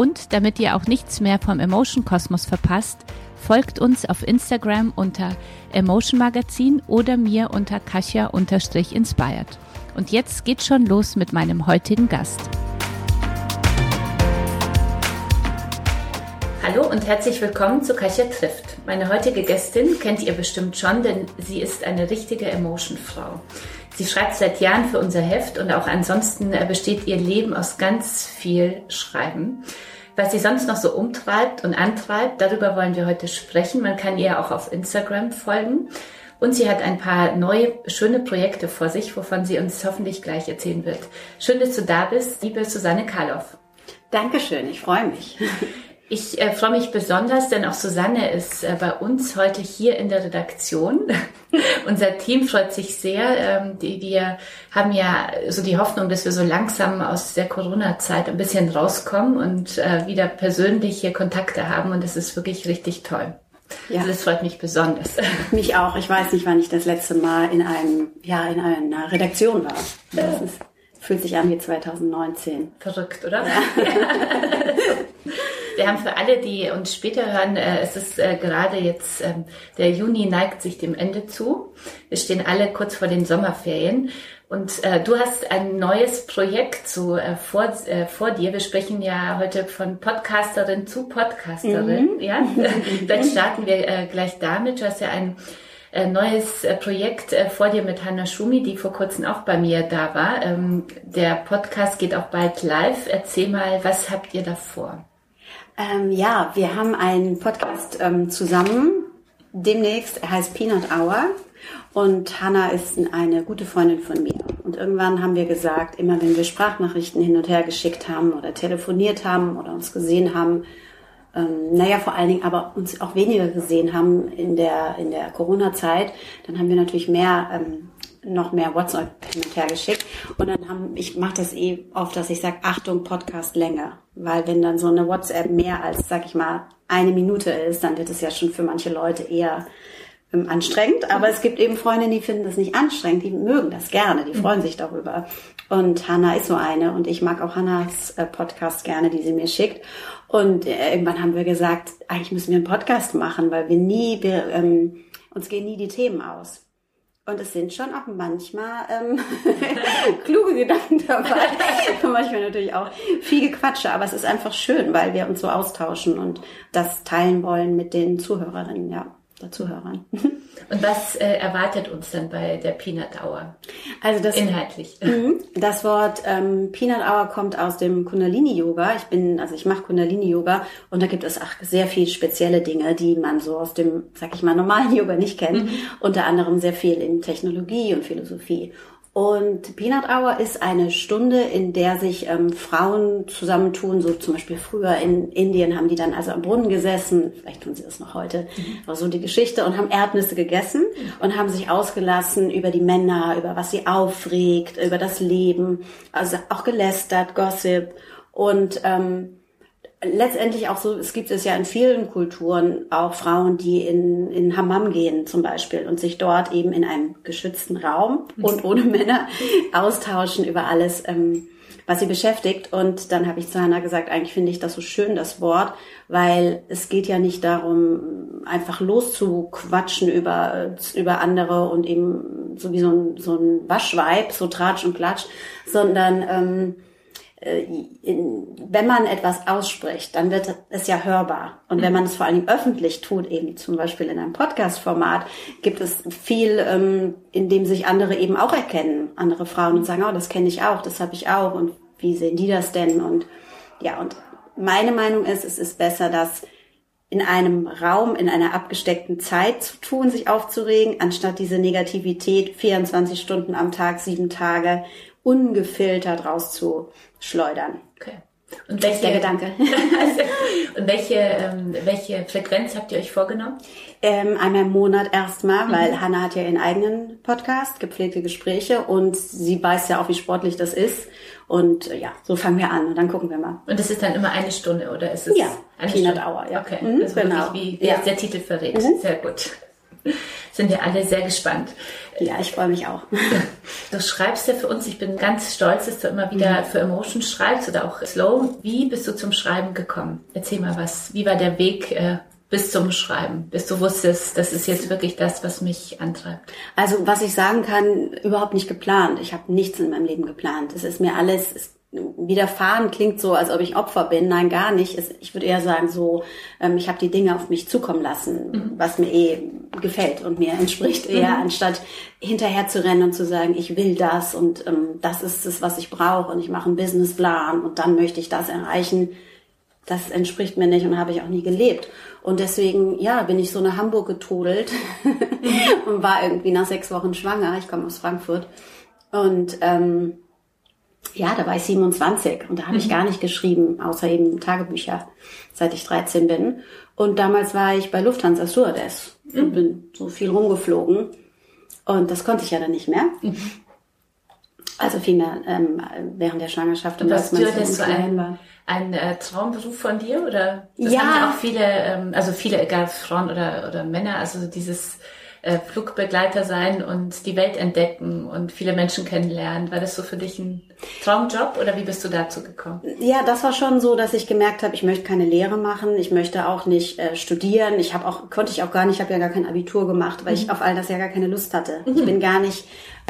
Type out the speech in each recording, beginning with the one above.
Und damit ihr auch nichts mehr vom Emotion Kosmos verpasst, folgt uns auf Instagram unter Emotion Magazin oder mir unter Kasia-inspired. Und jetzt geht's schon los mit meinem heutigen Gast. Hallo und herzlich willkommen zu Kasia trifft. Meine heutige Gästin kennt ihr bestimmt schon, denn sie ist eine richtige Emotion-Frau. Sie schreibt seit Jahren für unser Heft und auch ansonsten besteht ihr Leben aus ganz viel Schreiben. Was sie sonst noch so umtreibt und antreibt, darüber wollen wir heute sprechen. Man kann ihr auch auf Instagram folgen. Und sie hat ein paar neue, schöne Projekte vor sich, wovon sie uns hoffentlich gleich erzählen wird. Schön, dass du da bist, liebe Susanne Karloff. Dankeschön, ich freue mich. Ich äh, freue mich besonders, denn auch Susanne ist äh, bei uns heute hier in der Redaktion. Unser Team freut sich sehr. Ähm, die, wir haben ja so die Hoffnung, dass wir so langsam aus der Corona-Zeit ein bisschen rauskommen und äh, wieder persönliche Kontakte haben. Und das ist wirklich richtig toll. Ja. Also das freut mich besonders. Mich auch. Ich weiß nicht, wann ich das letzte Mal in einem, ja, in einer Redaktion war. Das ist, fühlt sich an wie 2019. Verrückt, oder? Ja. Wir haben für alle, die uns später hören, äh, es ist äh, gerade jetzt, ähm, der Juni neigt sich dem Ende zu. Wir stehen alle kurz vor den Sommerferien. Und äh, du hast ein neues Projekt so äh, vor, äh, vor dir. Wir sprechen ja heute von Podcasterin zu Podcasterin. Mhm. Ja, vielleicht starten wir äh, gleich damit. Du hast ja ein äh, neues äh, Projekt äh, vor dir mit Hanna Schumi, die vor kurzem auch bei mir da war. Ähm, der Podcast geht auch bald live. Erzähl mal, was habt ihr da vor? Ähm, ja, wir haben einen Podcast ähm, zusammen. Demnächst er heißt Peanut Hour. Und Hanna ist eine gute Freundin von mir. Und irgendwann haben wir gesagt, immer wenn wir Sprachnachrichten hin und her geschickt haben oder telefoniert haben oder uns gesehen haben, ähm, naja, vor allen Dingen aber uns auch weniger gesehen haben in der, in der Corona-Zeit, dann haben wir natürlich mehr ähm, noch mehr WhatsApp hin und her geschickt. Und dann haben, ich mache das eh oft, dass ich sage, Achtung, Podcast länger. Weil wenn dann so eine WhatsApp mehr als, sag ich mal, eine Minute ist, dann wird es ja schon für manche Leute eher anstrengend. Aber es gibt eben Freunde, die finden das nicht anstrengend, die mögen das gerne, die freuen sich darüber. Und Hanna ist so eine und ich mag auch Hannas äh, Podcast gerne, die sie mir schickt. Und äh, irgendwann haben wir gesagt, eigentlich müssen wir einen Podcast machen, weil wir nie, wir, ähm, uns gehen nie die Themen aus. Und es sind schon auch manchmal ähm, kluge Gedanken dabei. und manchmal natürlich auch viel Gequatsche, aber es ist einfach schön, weil wir uns so austauschen und das teilen wollen mit den Zuhörerinnen, ja der Zuhörern. Und was äh, erwartet uns dann bei der Peanut Hour? Also das inhaltlich. Mhm. Das Wort ähm, Peanut Hour kommt aus dem Kundalini Yoga. Ich bin, also ich mache Kundalini Yoga und da gibt es auch sehr viel spezielle Dinge, die man so aus dem, sag ich mal, normalen Yoga nicht kennt. Mhm. Unter anderem sehr viel in Technologie und Philosophie. Und Peanut Hour ist eine Stunde, in der sich ähm, Frauen zusammentun, so zum Beispiel früher in Indien haben die dann also am Brunnen gesessen, vielleicht tun sie das noch heute, mhm. aber so die Geschichte. Und haben Erdnüsse gegessen und haben sich ausgelassen über die Männer, über was sie aufregt, über das Leben, also auch gelästert, Gossip. Und ähm, letztendlich auch so, es gibt es ja in vielen Kulturen auch Frauen, die in, in Hammam gehen zum Beispiel und sich dort eben in einem geschützten Raum und ohne Männer austauschen über alles, ähm, was sie beschäftigt. Und dann habe ich zu Hannah gesagt, eigentlich finde ich das so schön, das Wort, weil es geht ja nicht darum, einfach loszuquatschen über, über andere und eben so wie so ein, so ein Waschweib, so Tratsch und Klatsch, sondern ähm, äh, wenn man etwas ausspricht, dann wird es ja hörbar. Und wenn man es vor allen Dingen öffentlich tut, eben zum Beispiel in einem Podcast-Format, gibt es viel, ähm, in dem sich andere eben auch erkennen, andere Frauen und sagen, oh, das kenne ich auch, das habe ich auch und wie sehen die das denn? Und ja, und meine Meinung ist, es ist besser, das in einem Raum, in einer abgesteckten Zeit zu tun, sich aufzuregen, anstatt diese Negativität 24 Stunden am Tag, sieben Tage ungefiltert rauszuschleudern. Okay. Und welche, der Gedanke. welche, ähm, welche Frequenz habt ihr euch vorgenommen? Ähm, einmal im Monat erstmal, mhm. weil Hanna hat ja ihren eigenen Podcast, gepflegte Gespräche, und sie weiß ja auch, wie sportlich das ist. Und äh, ja, so fangen wir an und dann gucken wir mal. Und das ist dann immer eine Stunde oder ist es ja, eine Peanut Stunde? Hour, ja. Okay, mhm, ist genau. wirklich, wie, wie ja. der Titel verrät. Mhm. Sehr gut. Sind wir alle sehr gespannt. Ja, ich freue mich auch. Du schreibst ja für uns, ich bin ganz stolz, dass du immer wieder mhm. für Emotion schreibst oder auch Slow. Wie bist du zum Schreiben gekommen? Erzähl mal was. Wie war der Weg äh, bis zum Schreiben, bis du wusstest, das ist jetzt wirklich das, was mich antreibt? Also was ich sagen kann, überhaupt nicht geplant. Ich habe nichts in meinem Leben geplant. Es ist mir alles, widerfahren klingt so, als ob ich Opfer bin. Nein, gar nicht. Ich würde eher sagen, so, ähm, ich habe die Dinge auf mich zukommen lassen, mhm. was mir eh gefällt und mir entspricht eher, mhm. anstatt hinterher zu rennen und zu sagen, ich will das und ähm, das ist es, was ich brauche und ich mache einen Businessplan und dann möchte ich das erreichen. Das entspricht mir nicht und habe ich auch nie gelebt. Und deswegen, ja, bin ich so nach Hamburg getrudelt und war irgendwie nach sechs Wochen schwanger. Ich komme aus Frankfurt. Und ähm, ja, da war ich 27 und da habe ich mhm. gar nicht geschrieben, außer eben Tagebücher, seit ich 13 bin. Und damals war ich bei Lufthansa Stewardess mhm. und bin so viel rumgeflogen. Und das konnte ich ja dann nicht mehr. Mhm. Also vielmehr ähm, während der Schwangerschaft und als man so ein, war. Ein äh, Traumberuf von dir oder? Das ja. haben ja auch viele, ähm, also viele, egal Frauen oder, oder Männer, also dieses äh, Flugbegleiter sein und die Welt entdecken und viele Menschen kennenlernen. War das so für dich ein Traumjob oder wie bist du dazu gekommen? Ja, das war schon so, dass ich gemerkt habe, ich möchte keine Lehre machen, ich möchte auch nicht äh, studieren. Ich habe auch konnte ich auch gar nicht, ich habe ja gar kein Abitur gemacht, weil mhm. ich auf all das ja gar keine Lust hatte. Mhm. Ich bin gar nicht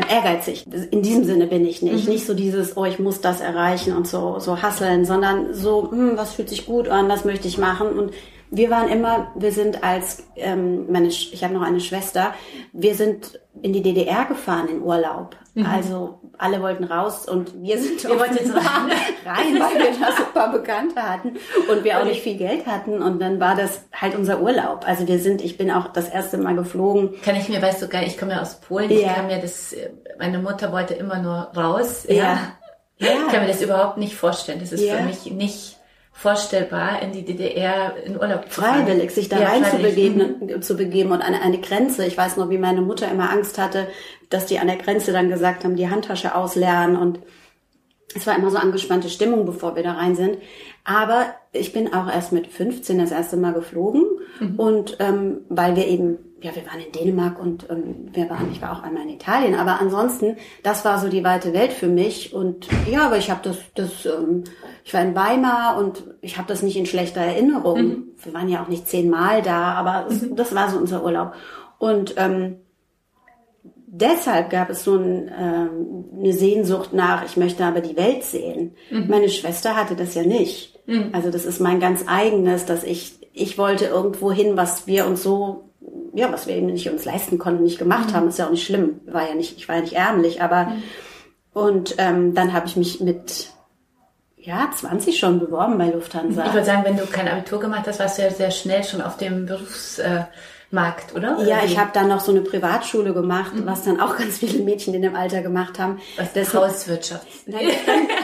ehrgeizig. In diesem Sinne bin ich nicht. Mhm. Nicht so dieses, oh, ich muss das erreichen und so so hasseln, sondern so, hm, was fühlt sich gut an, das möchte ich machen und wir waren immer, wir sind als, ähm, meine, ich habe noch eine Schwester, wir sind in die DDR gefahren in Urlaub. Mhm. Also alle wollten raus und wir sind wir wollten jetzt rein. rein, weil wir da super Bekannte hatten und wir auch nicht viel Geld hatten und dann war das halt unser Urlaub. Also wir sind, ich bin auch das erste Mal geflogen. Kann ich mir, weißt du, geil, ich komme ja aus Polen, ja. ich kann mir das, meine Mutter wollte immer nur raus. Ja. ja. ja. Ich kann mir das überhaupt nicht vorstellen. Das ist ja. für mich nicht vorstellbar, in die DDR in Urlaub zu fahren. Freiwillig, sich da ja, rein zu begeben, mhm. zu begeben und an eine Grenze. Ich weiß noch, wie meine Mutter immer Angst hatte, dass die an der Grenze dann gesagt haben, die Handtasche ausleeren und es war immer so angespannte Stimmung, bevor wir da rein sind. Aber ich bin auch erst mit 15 das erste Mal geflogen mhm. und ähm, weil wir eben ja, wir waren in Dänemark und ähm, wir waren, ich war auch einmal in Italien, aber ansonsten, das war so die weite Welt für mich und ja, aber ich habe das, das, ähm, ich war in Weimar und ich habe das nicht in schlechter Erinnerung. Mhm. Wir waren ja auch nicht zehnmal da, aber mhm. das war so unser Urlaub und ähm, deshalb gab es so ein, ähm, eine Sehnsucht nach, ich möchte aber die Welt sehen. Mhm. Meine Schwester hatte das ja nicht. Mhm. Also das ist mein ganz eigenes, dass ich, ich wollte irgendwo hin, was wir uns so ja, was wir eben nicht uns leisten konnten, nicht gemacht mhm. haben, ist ja auch nicht schlimm. War ja nicht, ich war ja nicht ärmlich, aber mhm. und ähm, dann habe ich mich mit ja, 20 schon beworben bei Lufthansa. Ich würde sagen, wenn du kein Abitur gemacht hast, warst du ja sehr schnell schon auf dem Berufs, äh, Markt, oder? Ja, ich habe dann noch so eine Privatschule gemacht, mhm. was dann auch ganz viele Mädchen in dem Alter gemacht haben. Was das Hauswirtschaft? Nein,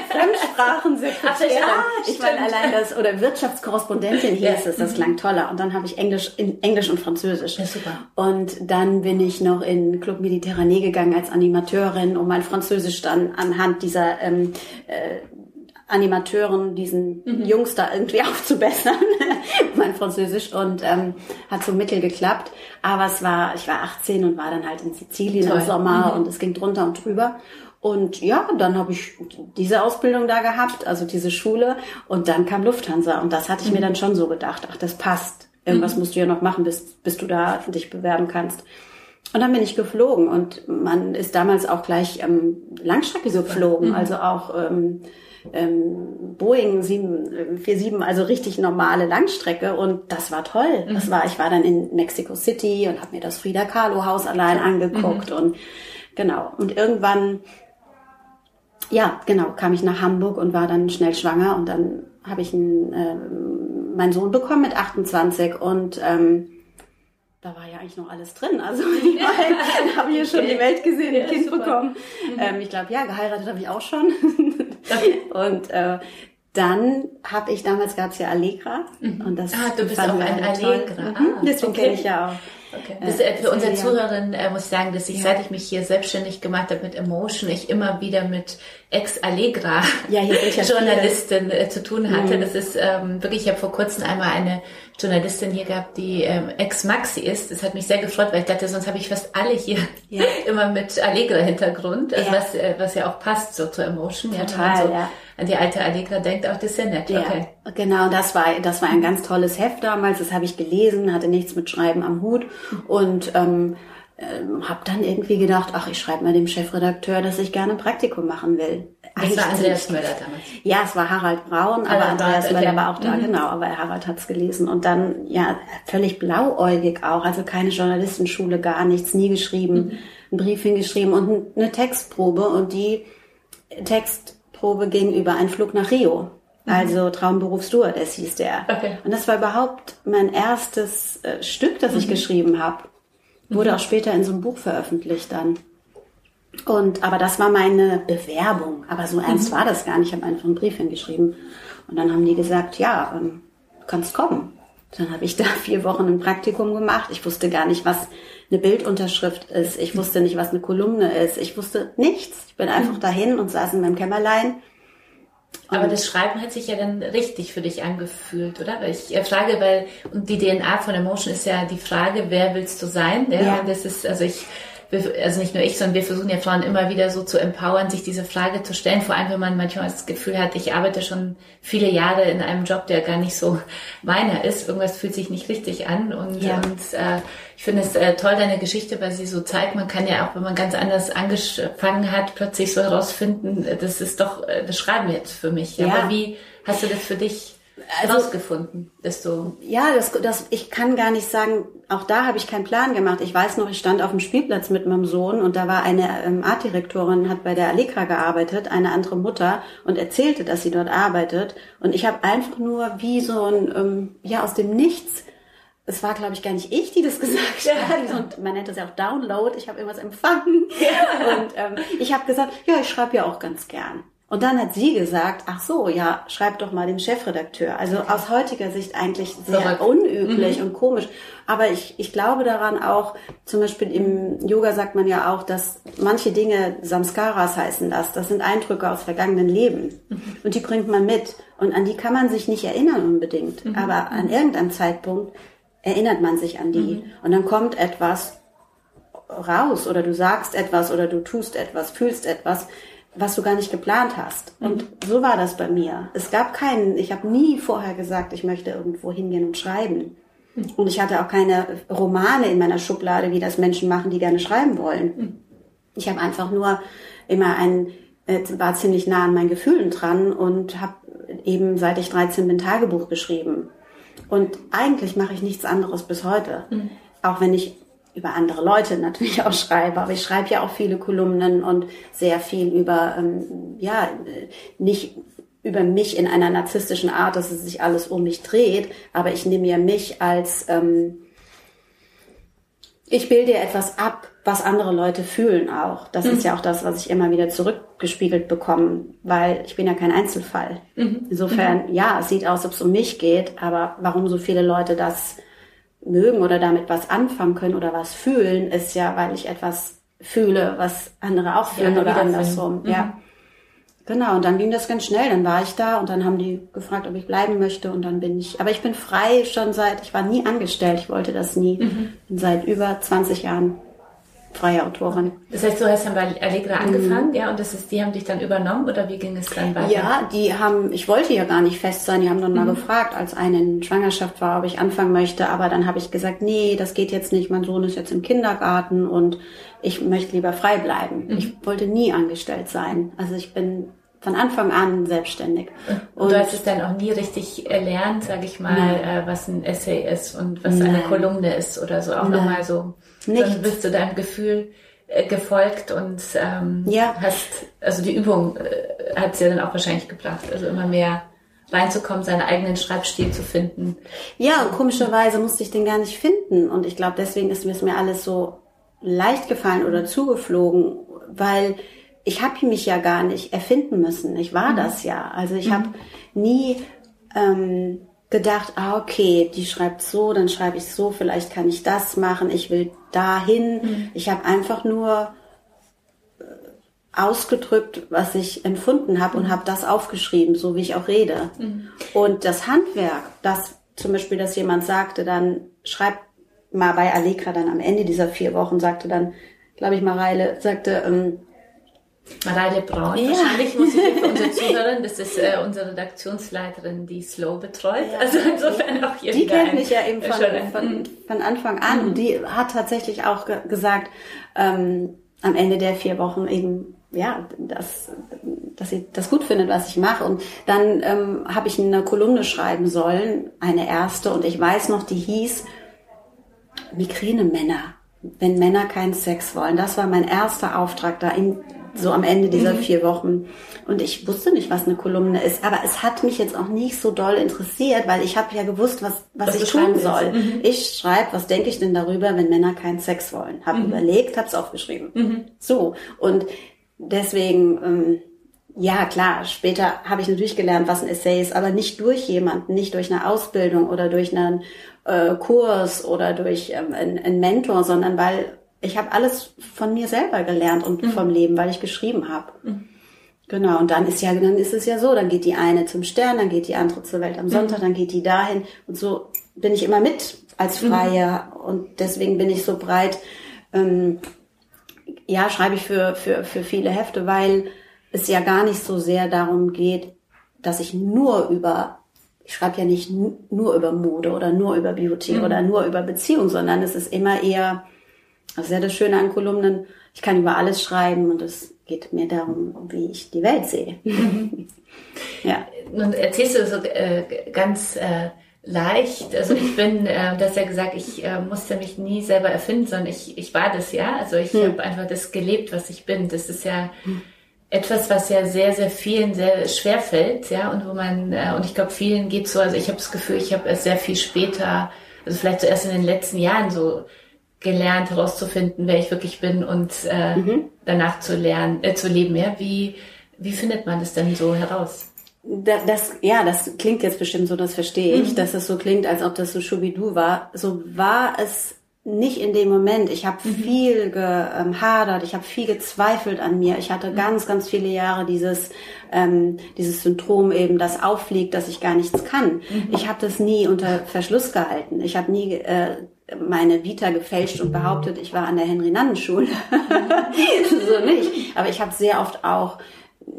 Fremdsprachen sind Ach, ja, Ich meine allein das oder Wirtschaftskorrespondentin hieß ja. es, das mhm. klang toller. Und dann habe ich Englisch, in Englisch und Französisch. Ja, super. Und dann bin ich noch in Club Mediterranee gegangen als Animateurin, um mein Französisch dann anhand dieser ähm, äh, Animateuren, diesen mhm. Jungs da irgendwie aufzubessern, mein Französisch, und ähm, hat so mittel geklappt. Aber es war, ich war 18 und war dann halt in Sizilien Toll. im Sommer mhm. und es ging drunter und drüber. Und ja, dann habe ich diese Ausbildung da gehabt, also diese Schule, und dann kam Lufthansa. Und das hatte ich mhm. mir dann schon so gedacht, ach, das passt. Irgendwas mhm. musst du ja noch machen, bis, bis du da dich bewerben kannst. Und dann bin ich geflogen und man ist damals auch gleich ähm, Langstrecke geflogen, mhm. also auch ähm, ähm, Boeing 747, äh, also richtig normale Langstrecke und das war toll. Mhm. Das war, ich war dann in Mexico City und habe mir das Frida Kahlo Haus allein angeguckt mhm. und genau. Und irgendwann, ja, genau, kam ich nach Hamburg und war dann schnell schwanger und dann habe ich einen, äh, meinen Sohn bekommen mit 28 und ähm, da war ja eigentlich noch alles drin. Also ich meine, habe hier schon die Welt gesehen, ein ja, Kind super. bekommen. Mhm. Ähm, ich glaube, ja, geheiratet habe ich auch schon. und äh, dann habe ich, damals gab es ja Allegra. Mhm. Und das ah, du bist auch ein Allegra. Mhm. Ah, Deswegen okay. kenne ich ja auch. Okay. Das, äh, für unsere Zuhörerin äh, muss ich sagen, dass ich, ja. seit ich mich hier selbstständig gemacht habe mit Emotion, ich immer wieder mit Ex-Allegra ja, Journalistin äh, zu tun hatte. Mhm. Das ist ähm, wirklich, ich habe vor kurzem einmal eine Journalistin hier gehabt, die ähm, Ex-Maxi ist. Das hat mich sehr gefreut, weil ich dachte, sonst habe ich fast alle hier ja. immer mit Allegra-Hintergrund, also was, äh, was ja auch passt so zur Emotion. Total, ja, so ja. An die alte Allegra denkt auch, das ist ja nett. Okay. Genau, das war, das war ein ganz tolles Heft damals. Das habe ich gelesen, hatte nichts mit Schreiben am Hut und ähm, ähm, habe dann irgendwie gedacht, ach, ich schreibe mal dem Chefredakteur, dass ich gerne ein Praktikum machen will. Das war Andreas Möller damals. Ja, es war Harald Braun, aber Harald Andreas Möller war auch da, mhm. genau, aber Harald hat's gelesen. Und dann, ja, völlig blauäugig auch, also keine Journalistenschule, gar nichts, nie geschrieben, mhm. einen Brief hingeschrieben und eine Textprobe und die Textprobe ging über einen Flug nach Rio. Mhm. Also Traumberuf Stewardess hieß der. Okay. Und das war überhaupt mein erstes äh, Stück, das ich mhm. geschrieben habe. Wurde mhm. auch später in so einem Buch veröffentlicht dann. Und, aber das war meine Bewerbung. Aber so ernst mhm. war das gar nicht. Ich habe einfach einen Brief hingeschrieben. Und dann haben die gesagt, ja, ähm, du kannst kommen. Dann habe ich da vier Wochen ein Praktikum gemacht. Ich wusste gar nicht, was eine Bildunterschrift ist. Ich wusste nicht, was eine Kolumne ist. Ich wusste nichts. Ich bin einfach mhm. dahin und saß in meinem Kämmerlein aber das Schreiben hat sich ja dann richtig für dich angefühlt, oder? Weil ich frage, weil und die DNA von Emotion ist ja die Frage, wer willst du sein? Ja. ja. Das ist, also ich also nicht nur ich, sondern wir versuchen ja Frauen immer wieder so zu empowern, sich diese Frage zu stellen. Vor allem, wenn man manchmal das Gefühl hat, ich arbeite schon viele Jahre in einem Job, der gar nicht so meiner ist. Irgendwas fühlt sich nicht richtig an. Und, ja. und äh, ich finde es äh, toll, deine Geschichte, weil sie so zeigt, man kann ja auch, wenn man ganz anders angefangen hat, plötzlich so herausfinden, äh, das ist doch äh, das Schreiben jetzt für mich. Ja. Aber wie hast du das für dich also, rausgefunden, dass du ja, das, das, ich kann gar nicht sagen. Auch da habe ich keinen Plan gemacht. Ich weiß noch, ich stand auf dem Spielplatz mit meinem Sohn und da war eine ähm, Artdirektorin, hat bei der Allegra gearbeitet, eine andere Mutter und erzählte, dass sie dort arbeitet. Und ich habe einfach nur wie so ein ähm, ja aus dem Nichts es war, glaube ich, gar nicht ich, die das gesagt hat. Und man nennt das ja auch Download. Ich habe irgendwas empfangen. Ja. Und ähm, ich habe gesagt, ja, ich schreibe ja auch ganz gern. Und dann hat sie gesagt, ach so, ja, schreib doch mal dem Chefredakteur. Also aus heutiger Sicht eigentlich sehr Verrückt. unüblich mhm. und komisch. Aber ich, ich glaube daran auch, zum Beispiel im Yoga sagt man ja auch, dass manche Dinge Samskaras heißen das. Das sind Eindrücke aus vergangenen Leben. Mhm. Und die bringt man mit. Und an die kann man sich nicht erinnern unbedingt. Mhm. Aber an irgendeinem Zeitpunkt erinnert man sich an die. Mhm. Und dann kommt etwas raus oder du sagst etwas oder du tust etwas, fühlst etwas, was du gar nicht geplant hast. Und mhm. so war das bei mir. Es gab keinen, ich habe nie vorher gesagt, ich möchte irgendwo hingehen und schreiben. Mhm. Und ich hatte auch keine Romane in meiner Schublade, wie das Menschen machen, die gerne schreiben wollen. Mhm. Ich habe einfach nur immer ein, äh, war ziemlich nah an meinen Gefühlen dran und habe eben seit ich 13 bin Tagebuch geschrieben. Und eigentlich mache ich nichts anderes bis heute. Mhm. Auch wenn ich über andere Leute natürlich auch schreibe, aber ich schreibe ja auch viele Kolumnen und sehr viel über, ähm, ja, nicht über mich in einer narzisstischen Art, dass es sich alles um mich dreht, aber ich nehme ja mich als, ähm, ich bilde etwas ab, was andere Leute fühlen auch. Das mhm. ist ja auch das, was ich immer wieder zurückgespiegelt bekomme, weil ich bin ja kein Einzelfall. Mhm. Insofern, mhm. ja, es sieht aus, ob es um mich geht, aber warum so viele Leute das mögen oder damit was anfangen können oder was fühlen, ist ja, weil ich etwas fühle, was andere auch fühlen ja, oder andersrum. Mhm. Ja. Genau, und dann ging das ganz schnell. Dann war ich da und dann haben die gefragt, ob ich bleiben möchte und dann bin ich. Aber ich bin frei schon seit, ich war nie angestellt, ich wollte das nie. Mhm. Bin seit über 20 Jahren freie Autorin. Das heißt, du hast dann bei Allegra angefangen, mhm. ja, und das ist, die haben dich dann übernommen oder wie ging es dann weiter? Ja, die haben, ich wollte ja gar nicht fest sein, die haben dann mhm. mal gefragt, als eine in Schwangerschaft war, ob ich anfangen möchte, aber dann habe ich gesagt, nee, das geht jetzt nicht, mein Sohn ist jetzt im Kindergarten und ich möchte lieber frei bleiben. Mhm. Ich wollte nie angestellt sein. Also ich bin von Anfang an selbstständig. Und, und du hast es dann auch nie richtig erlernt, sage ich mal, äh, was ein Essay ist und was Nein. eine Kolumne ist oder so. Auch nochmal so. Nicht. Dann bist du deinem Gefühl äh, gefolgt und ähm, ja. hast, also die Übung äh, hat es ja dann auch wahrscheinlich gebracht. Also immer mehr reinzukommen, seinen eigenen Schreibstil zu finden. Ja, und komischerweise musste ich den gar nicht finden. Und ich glaube, deswegen ist mir alles so leicht gefallen oder zugeflogen, weil ich habe mich ja gar nicht erfinden müssen. Ich war mhm. das ja. Also ich mhm. habe nie ähm, gedacht, ah okay, die schreibt so, dann schreibe ich so, vielleicht kann ich das machen, ich will dahin. Mhm. Ich habe einfach nur äh, ausgedrückt, was ich empfunden habe und mhm. habe das aufgeschrieben, so wie ich auch rede. Mhm. Und das Handwerk, das zum Beispiel, dass jemand sagte, dann schreibt mal bei Allegra dann am Ende dieser vier Wochen, sagte dann, glaube ich, Mareile, sagte, ähm, Mareile Braun, ja. wahrscheinlich muss ich für unsere Zuhörerin, das ist äh, unsere Redaktionsleiterin, die Slow betreut. Ja. Also insofern auch hier Die kennt mich ja eben von, von, von Anfang an mhm. und die hat tatsächlich auch ge gesagt, ähm, am Ende der vier Wochen eben, ja, dass, dass sie das gut findet, was ich mache. Und dann ähm, habe ich eine Kolumne schreiben sollen, eine erste, und ich weiß noch, die hieß Migräne-Männer wenn Männer keinen Sex wollen. Das war mein erster Auftrag da in, so am Ende dieser mhm. vier Wochen. Und ich wusste nicht, was eine Kolumne ist, aber es hat mich jetzt auch nicht so doll interessiert, weil ich habe ja gewusst, was, was, was ich tun soll. Mhm. Ich schreibe, was denke ich denn darüber, wenn Männer keinen Sex wollen? Habe mhm. überlegt, habe es aufgeschrieben. Mhm. So, und deswegen... Ähm, ja, klar, später habe ich natürlich gelernt, was ein Essay ist, aber nicht durch jemanden, nicht durch eine Ausbildung oder durch einen äh, Kurs oder durch ähm, einen, einen Mentor, sondern weil ich habe alles von mir selber gelernt und mhm. vom Leben, weil ich geschrieben habe. Mhm. Genau, und dann ist ja, dann ist es ja so, dann geht die eine zum Stern, dann geht die andere zur Welt am Sonntag, mhm. dann geht die dahin und so bin ich immer mit als mhm. Freie und deswegen bin ich so breit. Ähm, ja, schreibe ich für, für, für viele Hefte, weil es ja gar nicht so sehr darum geht, dass ich nur über, ich schreibe ja nicht nur über Mode oder nur über Beauty mhm. oder nur über Beziehung, sondern es ist immer eher das ist ja das Schöne an Kolumnen. Ich kann über alles schreiben und es geht mir darum, wie ich die Welt sehe. ja. Nun erzählst du so äh, ganz äh, leicht. Also ich bin, äh, das ja gesagt, ich äh, musste mich nie selber erfinden, sondern ich, ich war das ja. Also ich hm. habe einfach das gelebt, was ich bin. Das ist ja hm. etwas, was ja sehr, sehr vielen sehr schwer fällt, ja, und wo man, äh, und ich glaube, vielen geht so, also ich habe das Gefühl, ich habe es sehr viel später, also vielleicht zuerst in den letzten Jahren so gelernt herauszufinden, wer ich wirklich bin und äh, mhm. danach zu lernen, äh, zu leben. Ja, wie wie findet man das denn so heraus? Das, das, ja, das klingt jetzt bestimmt so, das verstehe ich, mhm. dass es so klingt, als ob das so Schubidu war. So war es nicht in dem Moment. Ich habe mhm. viel gehadert, ich habe viel gezweifelt an mir. Ich hatte mhm. ganz, ganz viele Jahre dieses, ähm, dieses Syndrom eben, das auffliegt, dass ich gar nichts kann. Mhm. Ich habe das nie unter Verschluss gehalten. Ich habe nie äh, meine Vita gefälscht und behauptet, ich war an der Henry-Nannen-Schule. so nicht. Aber ich habe sehr oft auch,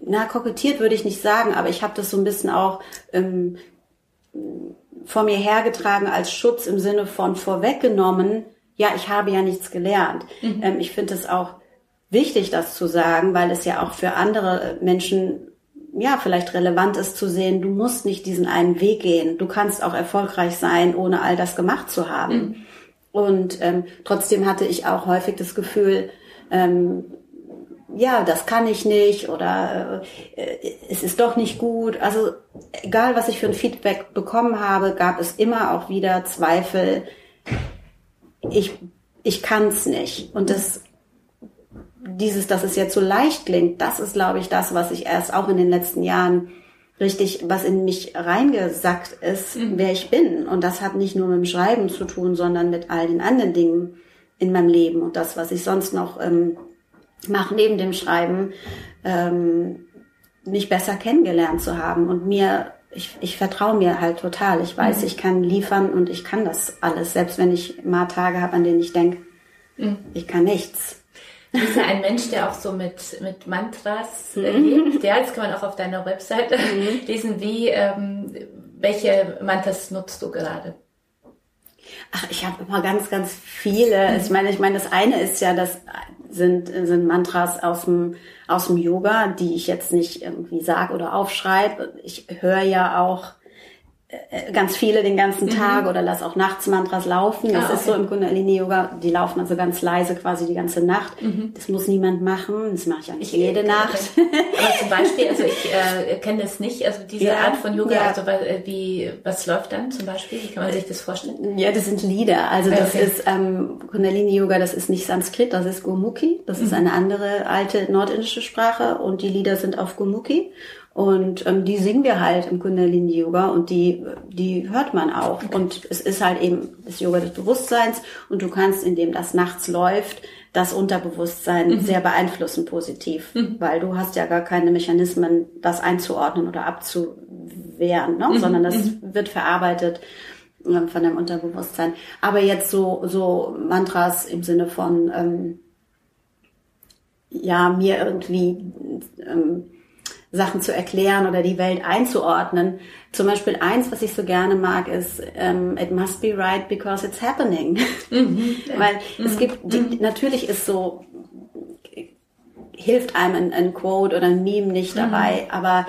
na, kokettiert würde ich nicht sagen, aber ich habe das so ein bisschen auch ähm, vor mir hergetragen als Schutz im Sinne von vorweggenommen, ja, ich habe ja nichts gelernt. Mhm. Ähm, ich finde es auch wichtig, das zu sagen, weil es ja auch für andere Menschen ja, vielleicht relevant ist zu sehen, du musst nicht diesen einen Weg gehen. Du kannst auch erfolgreich sein, ohne all das gemacht zu haben. Mhm. Und ähm, trotzdem hatte ich auch häufig das Gefühl, ähm, ja, das kann ich nicht oder äh, es ist doch nicht gut. Also egal, was ich für ein Feedback bekommen habe, gab es immer auch wieder Zweifel. Ich, ich kann es nicht. Und das, dieses, dass es jetzt so leicht klingt, das ist, glaube ich, das, was ich erst auch in den letzten Jahren richtig, was in mich reingesackt ist, mhm. wer ich bin. Und das hat nicht nur mit dem Schreiben zu tun, sondern mit all den anderen Dingen in meinem Leben und das, was ich sonst noch ähm, mache neben dem Schreiben, ähm, mich besser kennengelernt zu haben und mir ich, ich vertraue mir halt total. Ich weiß, mhm. ich kann liefern und ich kann das alles, selbst wenn ich mal Tage habe, an denen ich denke, mhm. ich kann nichts. Du bist ja ein Mensch, der auch so mit, mit Mantras äh, mhm. lebt. Ja, das kann man auch auf deiner Webseite mhm. lesen. Wie, ähm, welche Mantras nutzt du gerade? Ach, ich habe immer ganz, ganz viele. Mhm. Ich meine, ich meine, das eine ist ja, das sind, sind Mantras aus dem, aus dem Yoga, die ich jetzt nicht irgendwie sag oder aufschreibe. Ich höre ja auch ganz viele den ganzen Tag mhm. oder lass auch nachts Mantras laufen. Das ah, okay. ist so im Kundalini-Yoga. Die laufen also ganz leise quasi die ganze Nacht. Mhm. Das muss niemand machen. Das mache ich eigentlich ich, jede Nacht. Aber zum Beispiel, also ich äh, kenne das nicht, also diese ja, Art von Yoga, ja. also äh, wie, was läuft dann zum Beispiel? Wie kann man sich das vorstellen? Ja, das sind Lieder. Also das okay. ist ähm, Kundalini-Yoga, das ist nicht Sanskrit, das ist Gurmukhi. Das mhm. ist eine andere alte nordindische Sprache und die Lieder sind auf Gurmukhi. Und ähm, die singen wir halt im Kundalini Yoga und die, die hört man auch. Okay. Und es ist halt eben das Yoga des Bewusstseins und du kannst, indem das nachts läuft, das Unterbewusstsein mhm. sehr beeinflussen positiv, mhm. weil du hast ja gar keine Mechanismen, das einzuordnen oder abzuwehren, ne? Mhm. sondern das mhm. wird verarbeitet ähm, von deinem Unterbewusstsein. Aber jetzt so, so Mantras im Sinne von, ähm, ja, mir irgendwie, ähm, Sachen zu erklären oder die Welt einzuordnen. Zum Beispiel eins, was ich so gerne mag, ist um, It must be right because it's happening. Mhm, ja. Weil mhm. es gibt, die, mhm. natürlich ist so, hilft einem ein, ein, Quote oder ein Meme nicht mhm. dabei, aber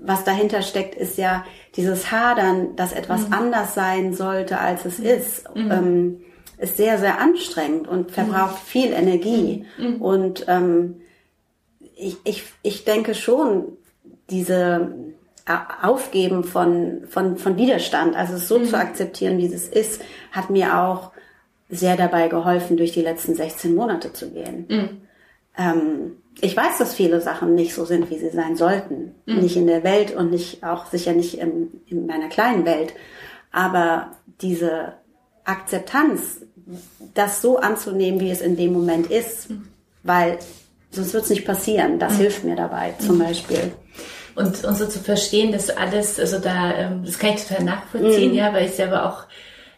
was dahinter steckt, ist ja dieses Hadern, dass etwas mhm. anders sein sollte, als es ist. Ähm, ist sehr, sehr anstrengend und verbraucht viel Energie. Und ähm, ich, ich, ich denke schon, diese äh, Aufgeben von, von, von Widerstand, also es so mhm. zu akzeptieren, wie es ist, hat mir auch sehr dabei geholfen, durch die letzten 16 Monate zu gehen. Mhm. Ähm, ich weiß, dass viele Sachen nicht so sind, wie sie sein sollten. Mhm. Nicht in der Welt und nicht auch sicher nicht in, in meiner kleinen Welt. Aber diese Akzeptanz, das so anzunehmen, wie es in dem Moment ist, mhm. weil sonst wird es nicht passieren. Das mhm. hilft mir dabei, zum mhm. Beispiel und, und so zu verstehen, dass alles, also da, ähm, das kann ich total nachvollziehen, mhm. ja, weil ich selber auch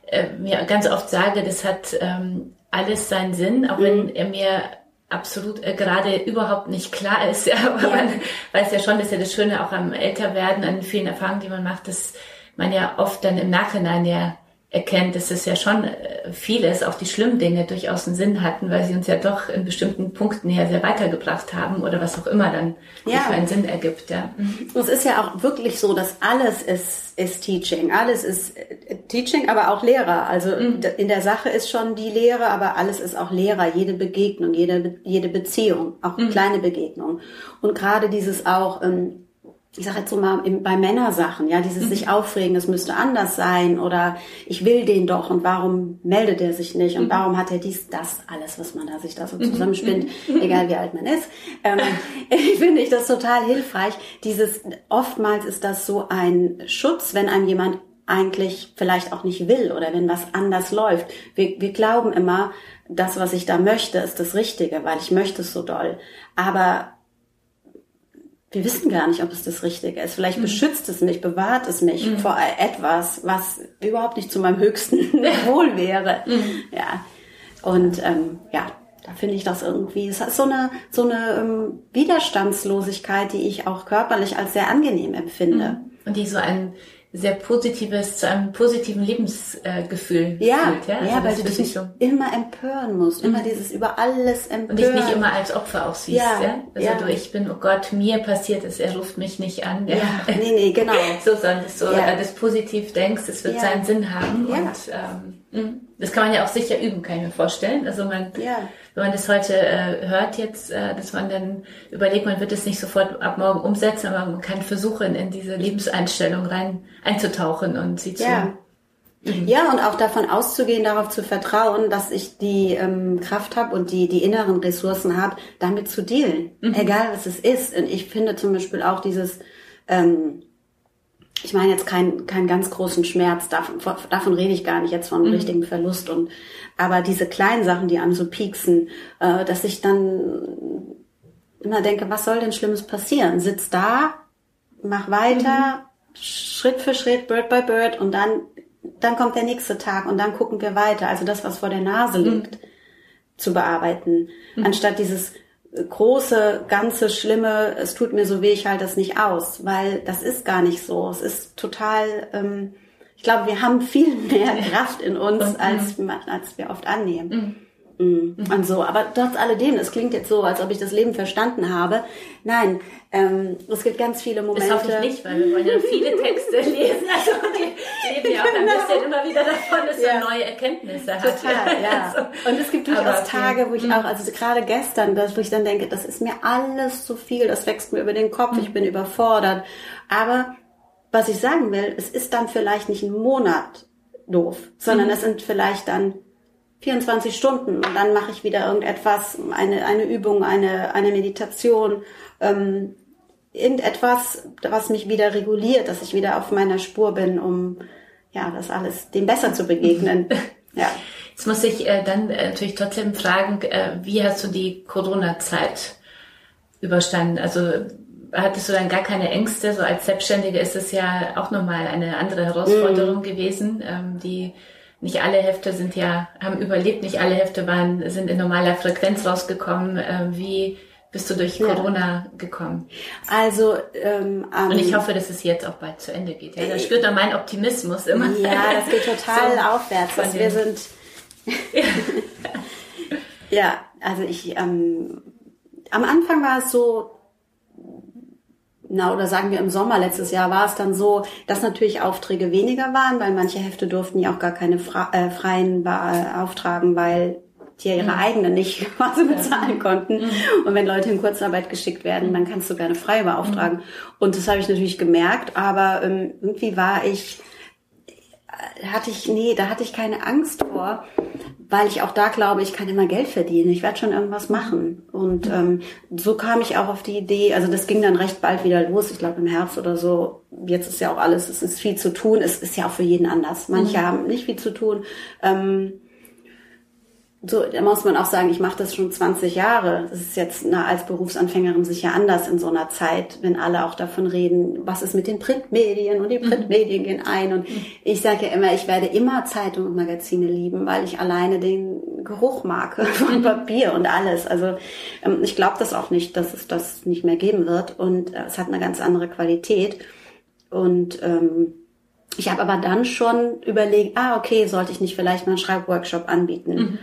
äh, mir ganz oft sage, das hat ähm, alles seinen Sinn, auch mhm. wenn er mir absolut äh, gerade überhaupt nicht klar ist, ja, aber ja. man weiß ja schon, dass ja das Schöne auch am Älterwerden, an vielen Erfahrungen, die man macht, dass man ja oft dann im Nachhinein ja erkennt, dass es ja schon äh, vieles, auch die schlimmen Dinge, durchaus einen Sinn hatten, weil sie uns ja doch in bestimmten Punkten her sehr weitergebracht haben oder was auch immer dann ja. für einen Sinn ergibt. Ja. Mhm. Es ist ja auch wirklich so, dass alles ist, ist Teaching. Alles ist äh, Teaching, aber auch Lehrer. Also mhm. in der Sache ist schon die Lehre, aber alles ist auch Lehrer. Jede Begegnung, jede, jede Beziehung, auch mhm. kleine Begegnungen. Und gerade dieses auch, ähm, ich sage jetzt so mal bei Männersachen, ja, dieses mhm. sich aufregen, es müsste anders sein oder ich will den doch und warum meldet er sich nicht und mhm. warum hat er dies, das, alles, was man da sich da so mhm. zusammenspinnt, mhm. egal wie alt man ist. Ähm, ich finde ich das total hilfreich. Dieses, oftmals ist das so ein Schutz, wenn einem jemand eigentlich vielleicht auch nicht will oder wenn was anders läuft. Wir, wir glauben immer, das, was ich da möchte, ist das Richtige, weil ich möchte es so doll. Aber wir wissen gar nicht, ob es das Richtige ist. Vielleicht mhm. beschützt es mich, bewahrt es mich mhm. vor etwas, was überhaupt nicht zu meinem höchsten Wohl wäre. Mhm. Ja. Und ähm, ja, da finde ich das irgendwie, es hat so eine, so eine ähm, Widerstandslosigkeit, die ich auch körperlich als sehr angenehm empfinde. Mhm. Und die so ein sehr positives, zu einem positiven Lebensgefühl ja, fühlt. Ja, ja also weil du dich nicht so immer empören musst, immer mhm. dieses über alles empören. Und dich nicht immer als Opfer auch siehst. Ja, ja? Also ja. du, ich bin, oh Gott, mir passiert es, er ruft mich nicht an. Ja, ja nee, nee, genau. so, sondern dass du ja. das positiv denkst, es wird seinen Sinn haben. Ja. Und ähm, mhm. das kann man ja auch sicher üben, kann ich mir vorstellen. Also man, ja. Wenn man das heute äh, hört jetzt, äh, dass man dann überlegt, man wird es nicht sofort ab morgen umsetzen, aber man kann versuchen, in diese Lebenseinstellung rein einzutauchen und sie zu ja. Mhm. Ja, und auch davon auszugehen, darauf zu vertrauen, dass ich die ähm, Kraft habe und die, die inneren Ressourcen habe, damit zu dealen. Mhm. Egal was es ist. Und ich finde zum Beispiel auch dieses, ähm, ich meine jetzt keinen keinen ganz großen Schmerz, davon, davon rede ich gar nicht jetzt von mhm. richtigen Verlust und aber diese kleinen Sachen, die einem so pieksen, äh, dass ich dann immer denke, was soll denn Schlimmes passieren? Sitz da, mach weiter, mhm. Schritt für Schritt, Bird by Bird und dann dann kommt der nächste Tag und dann gucken wir weiter. Also das, was vor der Nase mhm. liegt, mhm. zu bearbeiten, mhm. anstatt dieses große, ganze, schlimme, es tut mir so weh, ich halte das nicht aus, weil das ist gar nicht so. Es ist total, ähm, ich glaube, wir haben viel mehr Kraft in uns, als, als wir oft annehmen. Mhm. Und so, aber trotz alledem, es klingt jetzt so, als ob ich das Leben verstanden habe. Nein, ähm, es gibt ganz viele Momente. Das hoffe ich nicht, weil wir wollen ja viele Texte lesen. Also die leben ja auch ein genau. bisschen immer wieder davon, dass ja. man neue Erkenntnisse hat. Total, ja. Also, und es gibt durchaus Tage, wo ich mhm. auch, also gerade gestern, wo ich dann denke, das ist mir alles zu viel, das wächst mir über den Kopf, ich bin überfordert. Aber was ich sagen will, es ist dann vielleicht nicht ein Monat doof, sondern mhm. es sind vielleicht dann 24 Stunden und dann mache ich wieder irgendetwas, eine, eine Übung, eine, eine Meditation, ähm, irgendetwas, was mich wieder reguliert, dass ich wieder auf meiner Spur bin, um ja, das alles dem besser zu begegnen. ja. Jetzt muss ich äh, dann äh, natürlich trotzdem fragen, äh, wie hast du die Corona-Zeit überstanden? Also hattest du dann gar keine Ängste? So als Selbstständige ist es ja auch nochmal eine andere Herausforderung mm. gewesen, ähm, die nicht alle Hefte sind ja, haben überlebt, nicht alle Hefte waren, sind in normaler Frequenz rausgekommen. Äh, wie bist du durch Corona ja. gekommen? Also ähm, um, und ich hoffe, dass es jetzt auch bald zu Ende geht. Ja, da spürt man meinen Optimismus immer. Ja, das geht total so aufwärts. Also wir sind ja, also ich ähm, am Anfang war es so, na, oder sagen wir im Sommer letztes Jahr war es dann so, dass natürlich Aufträge weniger waren, weil manche Hefte durften ja auch gar keine äh, freien äh, auftragen, weil die ja ihre mhm. eigenen nicht quasi bezahlen konnten. Mhm. Und wenn Leute in Kurzarbeit geschickt werden, dann kannst du gerne frei beauftragen. Mhm. Und das habe ich natürlich gemerkt, aber ähm, irgendwie war ich, äh, hatte ich, nee, da hatte ich keine Angst vor, weil ich auch da glaube, ich kann immer Geld verdienen. Ich werde schon irgendwas machen. Und ähm, so kam ich auch auf die Idee, also das ging dann recht bald wieder los, ich glaube im Herbst oder so. Jetzt ist ja auch alles, es ist viel zu tun. Es ist ja auch für jeden anders. Manche mhm. haben nicht viel zu tun. Ähm, so, da muss man auch sagen, ich mache das schon 20 Jahre. Das ist jetzt na, als Berufsanfängerin sicher anders in so einer Zeit, wenn alle auch davon reden, was ist mit den Printmedien und die mhm. Printmedien gehen ein. Und mhm. ich sage ja immer, ich werde immer Zeitung und Magazine lieben, weil ich alleine den Geruch mag von mhm. Papier und alles. Also ähm, ich glaube das auch nicht, dass es das nicht mehr geben wird. Und äh, es hat eine ganz andere Qualität. Und ähm, ich habe aber dann schon überlegt, ah, okay, sollte ich nicht vielleicht mal einen Schreibworkshop anbieten. Mhm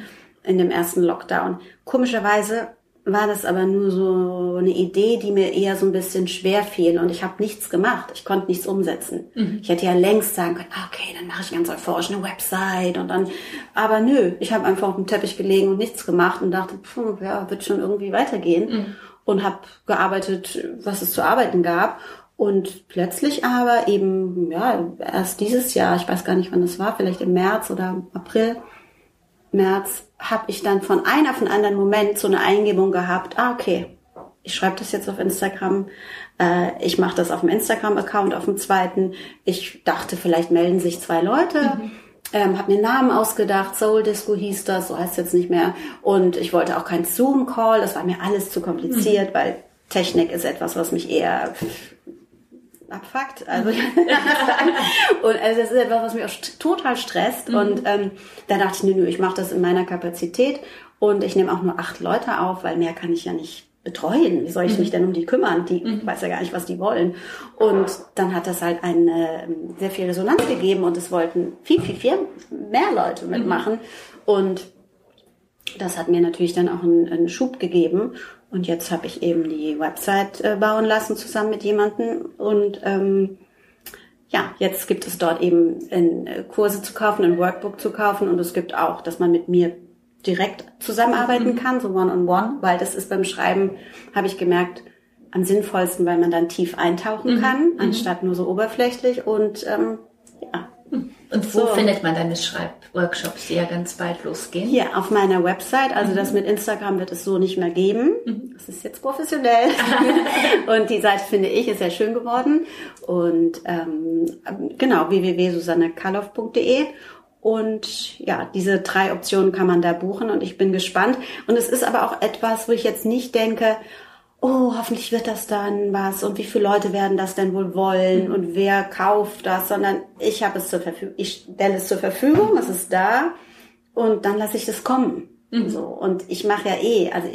in dem ersten Lockdown. Komischerweise war das aber nur so eine Idee, die mir eher so ein bisschen schwer fiel und ich habe nichts gemacht. Ich konnte nichts umsetzen. Mhm. Ich hätte ja längst sagen können, ah, okay, dann mache ich ganz euphorisch eine Website und dann, aber nö, ich habe einfach auf dem Teppich gelegen und nichts gemacht und dachte, pfuh, ja, wird schon irgendwie weitergehen mhm. und habe gearbeitet, was es zu arbeiten gab und plötzlich aber eben, ja, erst dieses Jahr, ich weiß gar nicht, wann das war, vielleicht im März oder April, März, habe ich dann von einem auf einen anderen Moment so eine Eingebung gehabt, ah, okay, ich schreibe das jetzt auf Instagram, äh, ich mache das auf dem Instagram-Account, auf dem zweiten. Ich dachte, vielleicht melden sich zwei Leute. Mhm. Ähm, habe mir Namen ausgedacht, Soul Disco hieß das, so heißt es jetzt nicht mehr. Und ich wollte auch kein Zoom-Call, das war mir alles zu kompliziert, mhm. weil Technik ist etwas, was mich eher abfuckt. Also, und also das ist etwas, was mich auch total stresst. Mhm. Und ähm, da dachte ich, nö, nö, ich mache das in meiner Kapazität und ich nehme auch nur acht Leute auf, weil mehr kann ich ja nicht betreuen. Wie soll ich mhm. mich denn um die kümmern? Die mhm. weiß ja gar nicht, was die wollen. Und dann hat das halt eine ähm, sehr viel Resonanz gegeben und es wollten viel, viel, viel mehr Leute mhm. mitmachen. Und das hat mir natürlich dann auch einen, einen Schub gegeben. Und jetzt habe ich eben die Website äh, bauen lassen zusammen mit jemandem. Und ähm, ja, jetzt gibt es dort eben in, äh, Kurse zu kaufen, ein Workbook zu kaufen. Und es gibt auch, dass man mit mir direkt zusammenarbeiten mhm. kann, so one-on-one, -on -one, weil das ist beim Schreiben, habe ich gemerkt, am sinnvollsten, weil man dann tief eintauchen mhm. kann, mhm. anstatt nur so oberflächlich. Und ähm, und wo so. findet man deine Schreibworkshops, die ja ganz bald losgehen? Hier auf meiner Website. Also mhm. das mit Instagram wird es so nicht mehr geben. Mhm. Das ist jetzt professionell. und die Seite finde ich ist sehr schön geworden. Und ähm, genau www.susannekaloff.de. Und ja, diese drei Optionen kann man da buchen und ich bin gespannt. Und es ist aber auch etwas, wo ich jetzt nicht denke, oh, hoffentlich wird das dann was und wie viele Leute werden das denn wohl wollen und wer kauft das, sondern ich habe es zur Verfügung, ich stelle es zur Verfügung, es ist da und dann lasse ich das kommen. Mhm. So und ich mache ja eh, also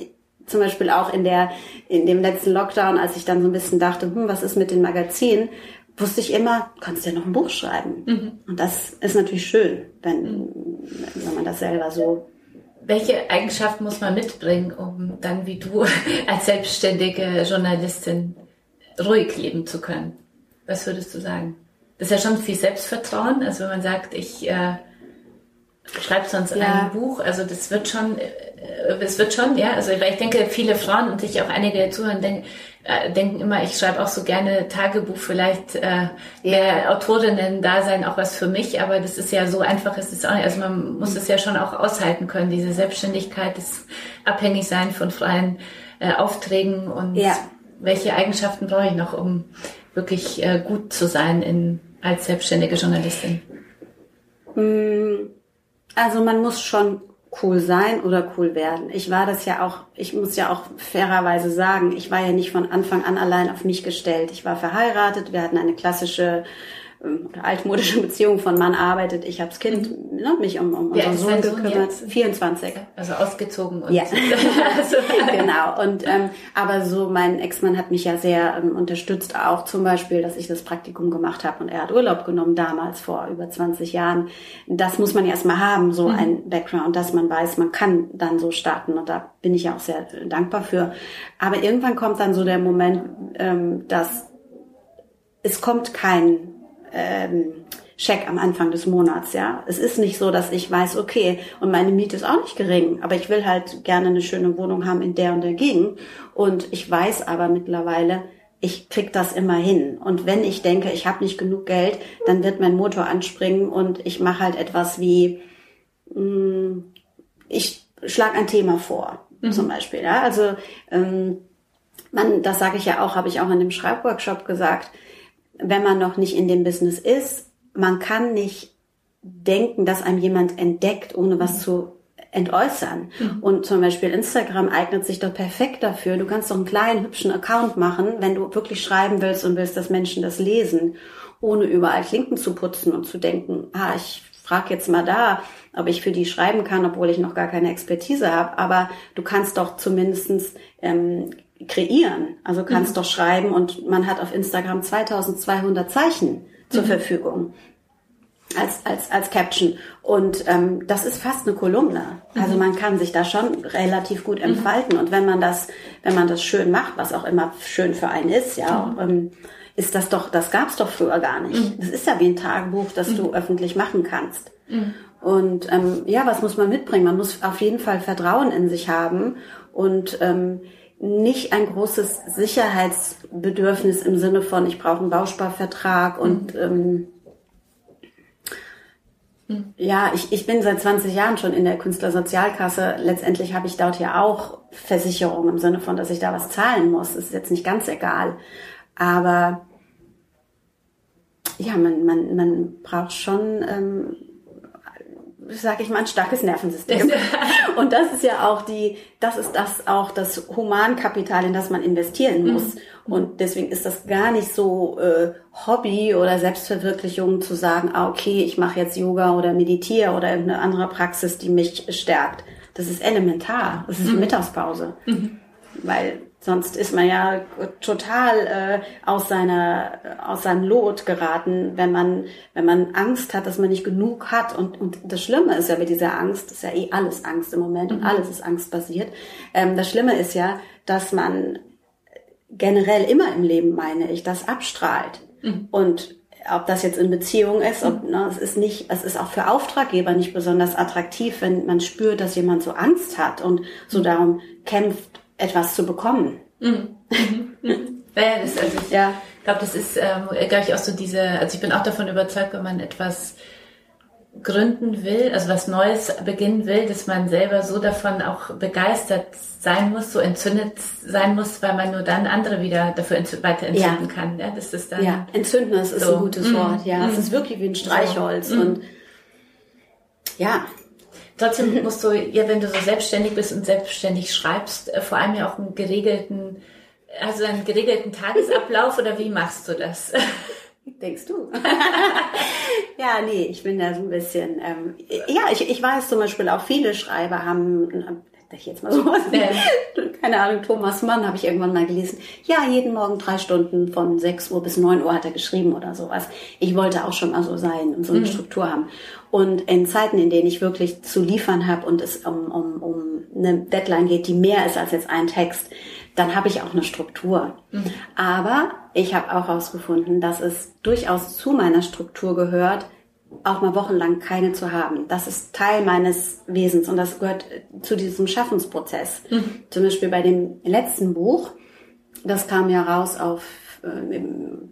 zum Beispiel auch in der in dem letzten Lockdown, als ich dann so ein bisschen dachte, hm, was ist mit den Magazinen, wusste ich immer, kannst ja noch ein Buch schreiben. Mhm. Und das ist natürlich schön, wenn, mhm. wenn man das selber so welche Eigenschaften muss man mitbringen, um dann wie du als selbstständige Journalistin ruhig leben zu können? Was würdest du sagen? Das ist ja schon viel Selbstvertrauen. Also wenn man sagt, ich äh, schreibe sonst ja. ein Buch, also das wird schon, äh, es wird schon, ja. Also weil ich denke, viele Frauen und sich auch einige zuhören denken, äh, denken immer, ich schreibe auch so gerne Tagebuch, vielleicht äh, ja. Autorinnen da sein auch was für mich, aber das ist ja so einfach ist es auch nicht. Also man muss es ja schon auch aushalten können, diese Selbstständigkeit, das Abhängigsein von freien äh, Aufträgen und ja. welche Eigenschaften brauche ich noch, um wirklich äh, gut zu sein in, als selbstständige Journalistin? Mm, also man muss schon cool sein oder cool werden. Ich war das ja auch, ich muss ja auch fairerweise sagen, ich war ja nicht von Anfang an allein auf mich gestellt. Ich war verheiratet, wir hatten eine klassische ähm, altmodische Beziehung von Mann arbeitet, ich habe das Kind, mhm. ne, mich um, um unseren Sohn gekümmert. Sohn 24. Also ausgezogen und ja. genau. Und ähm, aber so mein Ex-Mann hat mich ja sehr ähm, unterstützt, auch zum Beispiel, dass ich das Praktikum gemacht habe und er hat Urlaub genommen damals vor über 20 Jahren. Das muss man erstmal haben, so mhm. ein Background, dass man weiß, man kann dann so starten und da bin ich ja auch sehr dankbar für. Aber irgendwann kommt dann so der Moment, ähm, dass es kommt kein ähm, Scheck am Anfang des Monats, ja. Es ist nicht so, dass ich weiß, okay, und meine Miete ist auch nicht gering, aber ich will halt gerne eine schöne Wohnung haben in der und der Gegend. Und ich weiß aber mittlerweile, ich krieg das immer hin. Und wenn ich denke, ich habe nicht genug Geld, dann wird mein Motor anspringen und ich mache halt etwas wie, mh, mm, ich schlag ein Thema vor, mhm. zum Beispiel. Ja? Also ähm, man, das sage ich ja auch, habe ich auch in dem Schreibworkshop gesagt wenn man noch nicht in dem Business ist, man kann nicht denken, dass einem jemand entdeckt, ohne was zu entäußern. Mhm. Und zum Beispiel Instagram eignet sich doch perfekt dafür. Du kannst doch einen kleinen, hübschen Account machen, wenn du wirklich schreiben willst und willst, dass Menschen das lesen, ohne überall Klinken zu putzen und zu denken, ah, ich frage jetzt mal da, ob ich für die schreiben kann, obwohl ich noch gar keine Expertise habe. Aber du kannst doch zumindestens ähm, kreieren. Also kannst mhm. doch schreiben und man hat auf Instagram 2200 Zeichen zur mhm. Verfügung als, als, als Caption. Und ähm, das ist fast eine Kolumne. Also mhm. man kann sich da schon relativ gut mhm. entfalten. Und wenn man das, wenn man das schön macht, was auch immer schön für einen ist, ja, ähm, ist das doch, das gab's doch früher gar nicht. Das ist ja wie ein Tagebuch, das du öffentlich machen kannst. Und ähm, ja, was muss man mitbringen? Man muss auf jeden Fall Vertrauen in sich haben und ähm, nicht ein großes Sicherheitsbedürfnis im Sinne von, ich brauche einen Bausparvertrag und mhm. ähm, ja, ich, ich bin seit 20 Jahren schon in der Künstlersozialkasse. Letztendlich habe ich dort ja auch Versicherung im Sinne von, dass ich da was zahlen muss. Das ist jetzt nicht ganz egal. Aber ja, man, man, man braucht schon ähm, sage ich mal, ein starkes Nervensystem. Und das ist ja auch die, das ist das auch das Humankapital, in das man investieren mhm. muss. Mhm. Und deswegen ist das gar nicht so äh, Hobby oder Selbstverwirklichung zu sagen, ah, okay, ich mache jetzt Yoga oder meditiere oder irgendeine andere Praxis, die mich stärkt. Das ist elementar. Das ist mhm. Mittagspause. Mhm. Weil Sonst ist man ja total äh, aus seiner aus seinem Lot geraten, wenn man wenn man Angst hat, dass man nicht genug hat und und das Schlimme ist ja mit dieser Angst, ist ja eh alles Angst im Moment und mhm. alles ist angstbasiert. Ähm, das Schlimme ist ja, dass man generell immer im Leben meine ich, das abstrahlt mhm. und ob das jetzt in Beziehung ist, ob, ne, es ist nicht, es ist auch für Auftraggeber nicht besonders attraktiv, wenn man spürt, dass jemand so Angst hat und so mhm. darum kämpft, etwas zu bekommen. Mhm. Mhm. mhm. Ja, das, also ich ja. glaube, das ist, ähm, glaube ich, auch so diese, also ich bin auch davon überzeugt, wenn man etwas gründen will, also was Neues beginnen will, dass man selber so davon auch begeistert sein muss, so entzündet sein muss, weil man nur dann andere wieder dafür weiter entzünden ja. kann. Ja, das ist dann ja, entzünden ist, so. ein gutes mm. Wort. Ja, es mm. ist wirklich wie ein Streichholz so. und ja, Trotzdem musst du, ja, wenn du so selbstständig bist und selbstständig schreibst, äh, vor allem ja auch einen geregelten, also einen geregelten Tagesablauf oder wie machst du das? Denkst du? ja, nee, ich bin da so ein bisschen, ähm, ja, ich, ich weiß zum Beispiel auch viele Schreiber haben sag ich jetzt mal so was. Ja. Keine Ahnung, Thomas Mann habe ich irgendwann mal gelesen. Ja, jeden Morgen drei Stunden von 6 Uhr bis 9 Uhr hat er geschrieben oder sowas. Ich wollte auch schon mal so sein und so eine mhm. Struktur haben. Und in Zeiten, in denen ich wirklich zu liefern habe und es um, um, um eine Deadline geht, die mehr ist als jetzt ein Text, dann habe ich auch eine Struktur. Mhm. Aber ich habe auch herausgefunden, dass es durchaus zu meiner Struktur gehört, auch mal wochenlang keine zu haben. Das ist Teil meines Wesens und das gehört zu diesem Schaffensprozess. Mhm. Zum Beispiel bei dem letzten Buch, das kam ja raus auf äh,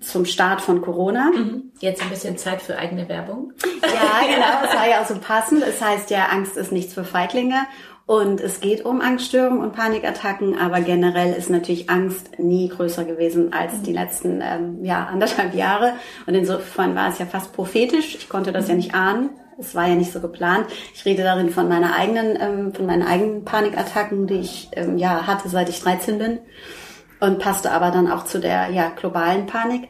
zum Start von Corona. Mhm. Jetzt ein bisschen Zeit für eigene Werbung. Ja, genau, es war ja auch so passend. Es heißt ja, Angst ist nichts für Feiglinge. Und es geht um Angststörungen und Panikattacken, aber generell ist natürlich Angst nie größer gewesen als die letzten ähm, ja, anderthalb Jahre. Und insofern war es ja fast prophetisch. Ich konnte das ja nicht ahnen. Es war ja nicht so geplant. Ich rede darin von meiner eigenen, ähm, von meinen eigenen Panikattacken, die ich ähm, ja hatte, seit ich 13 bin. Und passte aber dann auch zu der ja globalen Panik.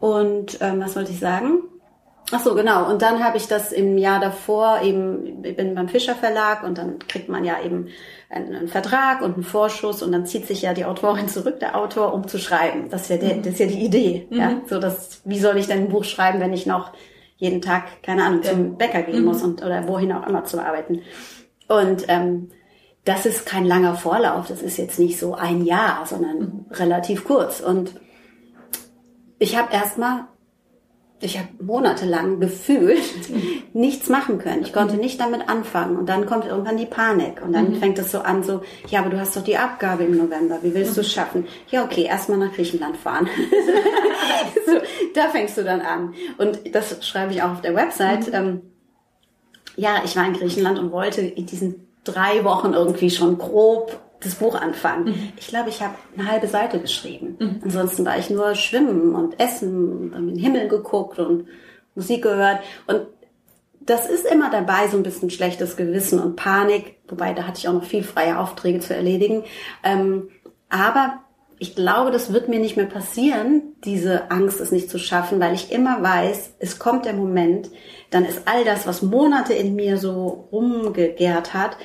Und ähm, was wollte ich sagen? Ach so, genau. Und dann habe ich das im Jahr davor eben, ich bin beim Fischer Verlag und dann kriegt man ja eben einen, einen, Vertrag und einen Vorschuss und dann zieht sich ja die Autorin zurück, der Autor, um zu schreiben. Das ist ja, der, mhm. das ist ja die Idee. Mhm. Ja? So, dass, wie soll ich denn ein Buch schreiben, wenn ich noch jeden Tag, keine Ahnung, zum Bäcker gehen mhm. muss und oder wohin auch immer zu arbeiten. Und ähm, das ist kein langer Vorlauf, das ist jetzt nicht so ein Jahr, sondern mhm. relativ kurz. Und ich habe erstmal ich habe monatelang gefühlt nichts machen können. Ich konnte nicht damit anfangen. Und dann kommt irgendwann die Panik. Und dann mhm. fängt es so an, so, ja, aber du hast doch die Abgabe im November. Wie willst mhm. du es schaffen? Ja, okay, erstmal nach Griechenland fahren. so, da fängst du dann an. Und das schreibe ich auch auf der Website. Mhm. Ähm, ja, ich war in Griechenland und wollte in diesen drei Wochen irgendwie schon grob das Buch anfangen. Mhm. Ich glaube, ich habe eine halbe Seite geschrieben. Mhm. Ansonsten war ich nur schwimmen und essen und in den Himmel geguckt und Musik gehört. Und das ist immer dabei, so ein bisschen schlechtes Gewissen und Panik. Wobei, da hatte ich auch noch viel freie Aufträge zu erledigen. Ähm, aber ich glaube, das wird mir nicht mehr passieren, diese Angst, es nicht zu schaffen, weil ich immer weiß, es kommt der Moment, dann ist all das, was Monate in mir so rumgegärt hat,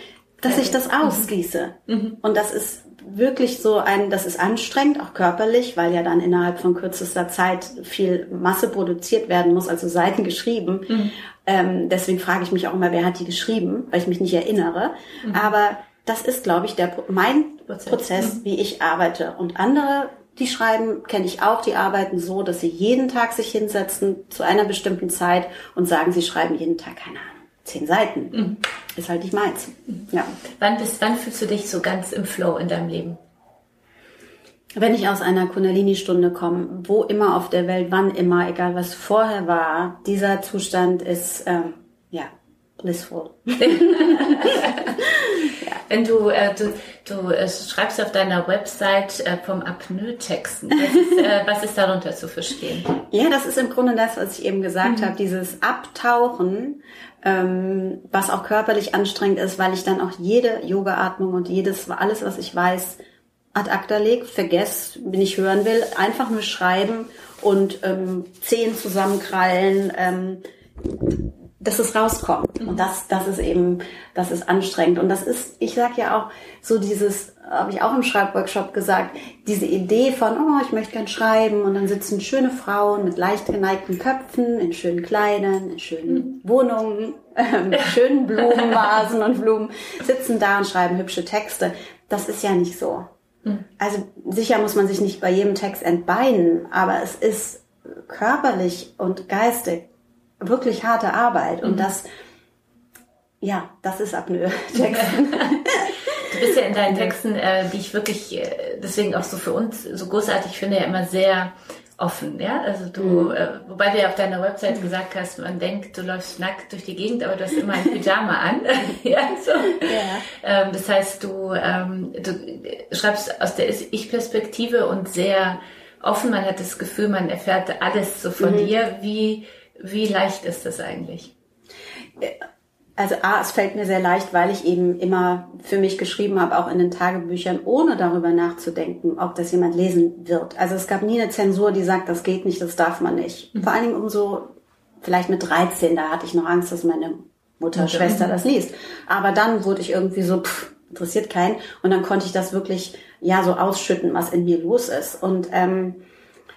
dass ich das ausgieße. Mhm. Und das ist wirklich so ein, das ist anstrengend, auch körperlich, weil ja dann innerhalb von kürzester Zeit viel Masse produziert werden muss, also Seiten geschrieben. Mhm. Ähm, deswegen frage ich mich auch immer, wer hat die geschrieben, weil ich mich nicht erinnere. Mhm. Aber das ist, glaube ich, der, mein Prozess, Prozess mhm. wie ich arbeite. Und andere, die schreiben, kenne ich auch, die arbeiten so, dass sie jeden Tag sich hinsetzen zu einer bestimmten Zeit und sagen, sie schreiben jeden Tag, keine Ahnung zehn Seiten. Mhm. Ist halt nicht meins. Ja. Wann, bist, wann fühlst du dich so ganz im Flow in deinem Leben? Wenn ich aus einer Kundalini-Stunde komme, wo immer auf der Welt, wann immer, egal was vorher war, dieser Zustand ist, ähm, ja, blissful. Wenn du, äh, du, du äh, schreibst auf deiner Website äh, vom Apnoe-Texten. äh, was ist darunter zu verstehen? Ja, das ist im Grunde das, was ich eben gesagt mhm. habe, dieses Abtauchen ähm, was auch körperlich anstrengend ist, weil ich dann auch jede Yoga-Atmung und jedes, alles, was ich weiß, ad acta legt, vergesse, wenn ich hören will, einfach nur schreiben und ähm, Zehen zusammenkrallen, ähm, dass es rauskommt. Und das, das ist eben, das ist anstrengend. Und das ist, ich sag ja auch, so dieses, habe ich auch im Schreibworkshop gesagt, diese Idee von, oh, ich möchte gern schreiben und dann sitzen schöne Frauen mit leicht geneigten Köpfen, in schönen Kleidern, in schönen Wohnungen, äh, mit schönen Blumenvasen und Blumen, sitzen da und schreiben hübsche Texte. Das ist ja nicht so. Hm. Also sicher muss man sich nicht bei jedem Text entbeinen, aber es ist körperlich und geistig wirklich harte Arbeit und mhm. das, ja, das ist Apnoe-Texten. du bist ja in deinen Texten, äh, die ich wirklich äh, deswegen auch so für uns so großartig finde, ja immer sehr offen, ja. Also du, mhm. äh, wobei du ja auf deiner Website gesagt hast, man denkt, du läufst nackt durch die Gegend, aber du hast immer ein Pyjama an. ja, so. ja. Ähm, das heißt, du, ähm, du schreibst aus der Ich-Perspektive und sehr offen. Man hat das Gefühl, man erfährt alles so von mhm. dir. Wie wie leicht ist das eigentlich? Also A, es fällt mir sehr leicht, weil ich eben immer für mich geschrieben habe, auch in den Tagebüchern, ohne darüber nachzudenken, ob das jemand lesen wird. Also es gab nie eine Zensur, die sagt, das geht nicht, das darf man nicht. Mhm. Vor allen Dingen umso, vielleicht mit 13, da hatte ich noch Angst, dass meine Mutter, mhm. Schwester das liest. Aber dann wurde ich irgendwie so, pff, interessiert keinen. Und dann konnte ich das wirklich ja so ausschütten, was in mir los ist. Und ähm,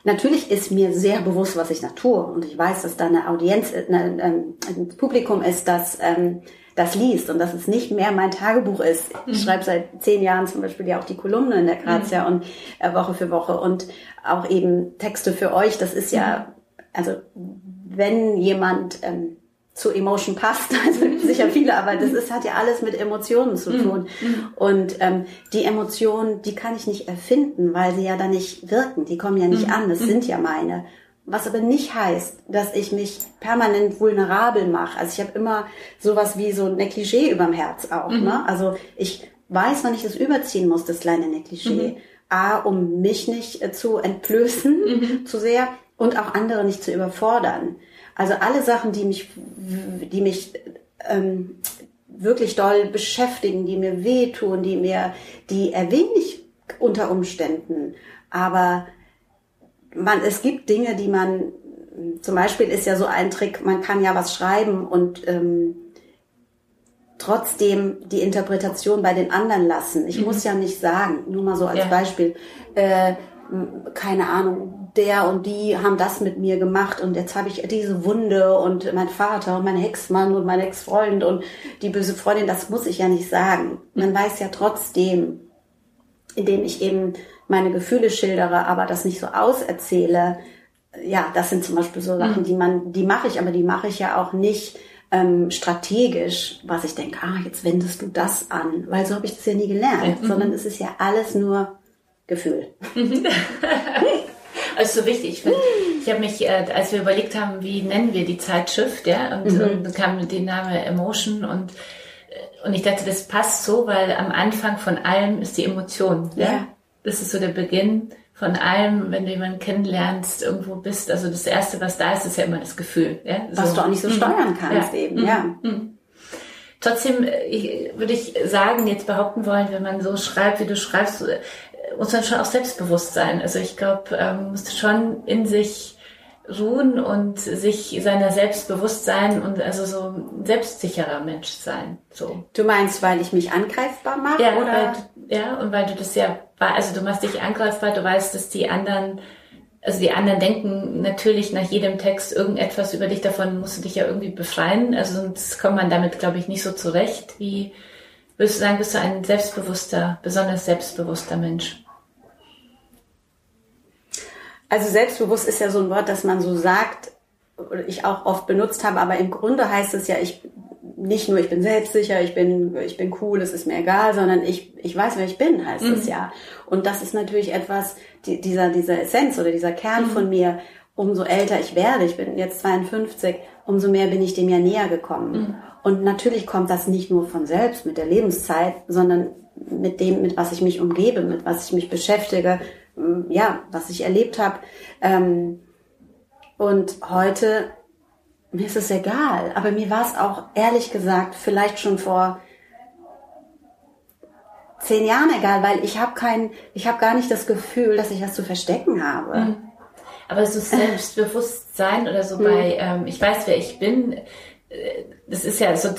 natürlich ist mir sehr bewusst, was ich da tue. Und ich weiß, dass da eine Audienz, eine, ähm, ein Publikum ist, das ähm, das liest und dass es nicht mehr mein Tagebuch ist. Ich mhm. schreibe seit zehn Jahren zum Beispiel ja auch die Kolumne in der Grazia mhm. und äh, Woche für Woche und auch eben Texte für euch. Das ist ja, mhm. also wenn jemand ähm, zu Emotion passt, also sicher viele, aber das ist, hat ja alles mit Emotionen zu mhm. tun. Mhm. Und ähm, die Emotionen, die kann ich nicht erfinden, weil sie ja dann nicht wirken, die kommen ja nicht mhm. an, das sind ja meine. Was aber nicht heißt, dass ich mich permanent vulnerabel mache. Also ich habe immer sowas wie so ein Negligé überm Herz auch. Mhm. Ne? Also ich weiß, wann ich das überziehen muss, das kleine Negligé. Mhm. A, um mich nicht äh, zu entblößen mhm. zu sehr und auch andere nicht zu überfordern. Also alle Sachen, die mich, die mich ähm, wirklich doll beschäftigen, die mir wehtun, die mir, die erwähne ich unter Umständen. Aber man, es gibt Dinge, die man, zum Beispiel ist ja so ein Trick, man kann ja was schreiben und ähm, trotzdem die Interpretation bei den anderen lassen. Ich mhm. muss ja nicht sagen, nur mal so als ja. Beispiel, äh, keine Ahnung, der und die haben das mit mir gemacht und jetzt habe ich diese Wunde und mein Vater und mein Hexmann und mein Ex-Freund und die böse Freundin, das muss ich ja nicht sagen. Man weiß ja trotzdem, indem ich eben meine Gefühle schildere, aber das nicht so auserzähle. Ja, das sind zum Beispiel so Sachen, mhm. die man, die mache ich, aber die mache ich ja auch nicht ähm, strategisch, was ich denke, ah, jetzt wendest du das an, weil so habe ich das ja nie gelernt, mhm. sondern es ist ja alles nur Gefühl. also so wichtig. Ich, find, ich habe mich, äh, als wir überlegt haben, wie nennen wir die Zeitschrift, ja, und, mhm. und dann kam der Name Emotion und äh, und ich dachte, das passt so, weil am Anfang von allem ist die Emotion. Ja. ja das ist so der Beginn von allem, wenn du jemanden kennenlernst, irgendwo bist. Also das Erste, was da ist, ist ja immer das Gefühl. Ja? So. Was du auch nicht so mhm. steuern kannst ja. eben, ja. Mhm. mhm. Trotzdem ich, würde ich sagen, jetzt behaupten wollen, wenn man so schreibt, wie du schreibst, äh, muss man schon auch selbstbewusst sein. Also ich glaube, ähm, musst du schon in sich ruhen und sich seiner selbst bewusst sein und also so ein selbstsicherer Mensch sein. So. Du meinst, weil ich mich angreifbar mache? Ja, oder? Weil, ja, und weil du das ja, also du machst dich angreifbar, du weißt, dass die anderen, also die anderen denken natürlich nach jedem Text irgendetwas über dich, davon musst du dich ja irgendwie befreien. Also sonst kommt man damit, glaube ich, nicht so zurecht. Wie würdest du sagen, bist du ein selbstbewusster, besonders selbstbewusster Mensch? Also selbstbewusst ist ja so ein Wort, das man so sagt, oder ich auch oft benutzt habe, aber im Grunde heißt es ja, ich nicht nur ich bin selbstsicher, ich bin ich bin cool, es ist mir egal, sondern ich ich weiß, wer ich bin, heißt mhm. es ja. Und das ist natürlich etwas die, dieser dieser Essenz oder dieser Kern mhm. von mir. Umso älter ich werde, ich bin jetzt 52, umso mehr bin ich dem ja näher gekommen. Mhm. Und natürlich kommt das nicht nur von selbst mit der Lebenszeit, sondern mit dem, mit was ich mich umgebe, mit was ich mich beschäftige, ja, was ich erlebt habe. Ähm, und heute, mir ist es egal, aber mir war es auch ehrlich gesagt vielleicht schon vor zehn Jahren egal, weil ich habe kein, ich habe gar nicht das Gefühl, dass ich was zu verstecken habe. Mhm. Aber so Selbstbewusstsein oder so mhm. bei, ähm, ich weiß, wer ich bin, äh, das ist ja so,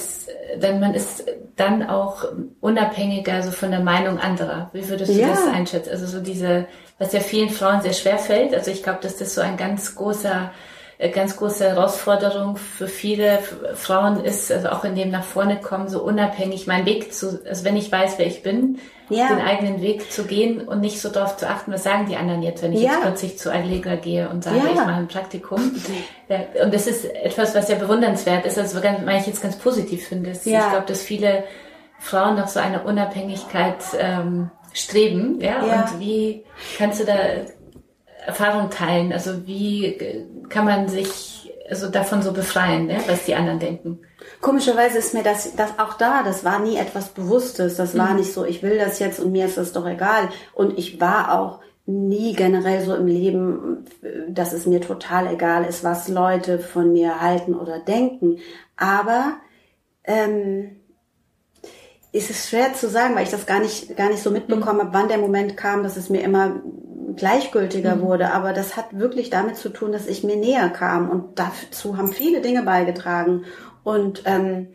denn man ist dann auch unabhängiger so von der Meinung anderer. Wie würdest du ja. das einschätzen? Also so diese was ja vielen Frauen sehr schwer fällt. Also ich glaube, dass das so ein ganz großer äh, ganz große Herausforderung für viele Frauen ist, also auch in dem nach vorne kommen, so unabhängig meinen Weg zu, also wenn ich weiß, wer ich bin, ja. den eigenen Weg zu gehen und nicht so darauf zu achten, was sagen die anderen jetzt, wenn ich ja. jetzt plötzlich zu Allegra gehe und sage, ja. ich mache ein Praktikum. und das ist etwas, was ja bewundernswert ist, also weil ich jetzt ganz positiv finde. Ich glaube, dass viele Frauen noch so eine Unabhängigkeit ähm, streben, ja? ja? Und wie kannst du da Erfahrung teilen? Also wie kann man sich also davon so befreien, ja? was die anderen denken? Komischerweise ist mir das, das auch da, das war nie etwas Bewusstes. Das war mhm. nicht so, ich will das jetzt und mir ist das doch egal. Und ich war auch nie generell so im Leben, dass es mir total egal ist, was Leute von mir halten oder denken. Aber ähm, ist es schwer zu sagen, weil ich das gar nicht, gar nicht so mitbekommen habe, wann der Moment kam, dass es mir immer gleichgültiger mhm. wurde. Aber das hat wirklich damit zu tun, dass ich mir näher kam. Und dazu haben viele Dinge beigetragen. Und ähm,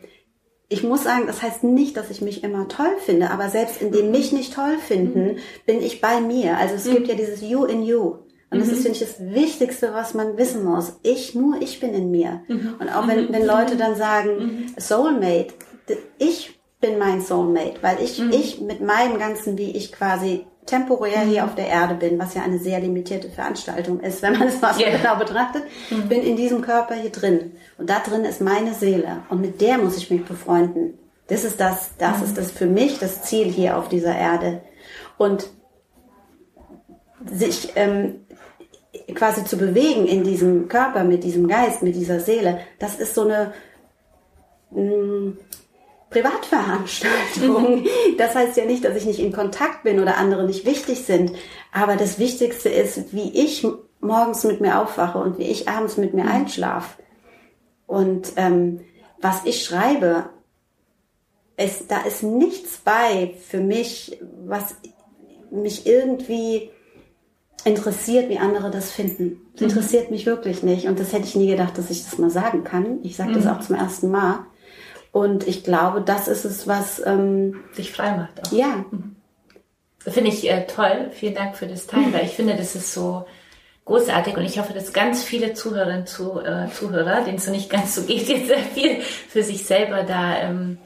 ich muss sagen, das heißt nicht, dass ich mich immer toll finde, aber selbst in dem mich nicht toll finden, mhm. bin ich bei mir. Also es mhm. gibt ja dieses You in You. Und das ist, mhm. finde ich, das Wichtigste, was man wissen muss. Ich, nur ich bin in mir. Mhm. Und auch wenn, wenn Leute dann sagen, Soulmate, ich bin mein Soulmate, weil ich, ich mit meinem Ganzen, wie ich quasi temporär hier auf der Erde bin, was ja eine sehr limitierte Veranstaltung ist, wenn man es mal so yeah. genau betrachtet, mhm. bin in diesem Körper hier drin. Und da drin ist meine Seele. Und mit der muss ich mich befreunden. Das ist das, das mhm. ist das für mich das Ziel hier auf dieser Erde. Und sich ähm, quasi zu bewegen in diesem Körper, mit diesem Geist, mit dieser Seele, das ist so eine mh, mm, Privatveranstaltung. Mhm. Das heißt ja nicht, dass ich nicht in Kontakt bin oder andere nicht wichtig sind. Aber das Wichtigste ist, wie ich morgens mit mir aufwache und wie ich abends mit mir mhm. einschlafe. Und ähm, was ich schreibe, ist, da ist nichts bei für mich, was mich irgendwie interessiert, wie andere das finden. Das mhm. interessiert mich wirklich nicht. Und das hätte ich nie gedacht, dass ich das mal sagen kann. Ich sage das auch zum ersten Mal. Und ich glaube, das ist es, was ähm, sich frei macht. Auch. Ja. Mhm. Finde ich äh, toll. Vielen Dank für das Teil, weil ich finde, das ist so großartig und ich hoffe, dass ganz viele Zuhörerinnen zu, äh, Zuhörer, denen es so nicht ganz so geht, jetzt sehr viel für sich selber da ähm,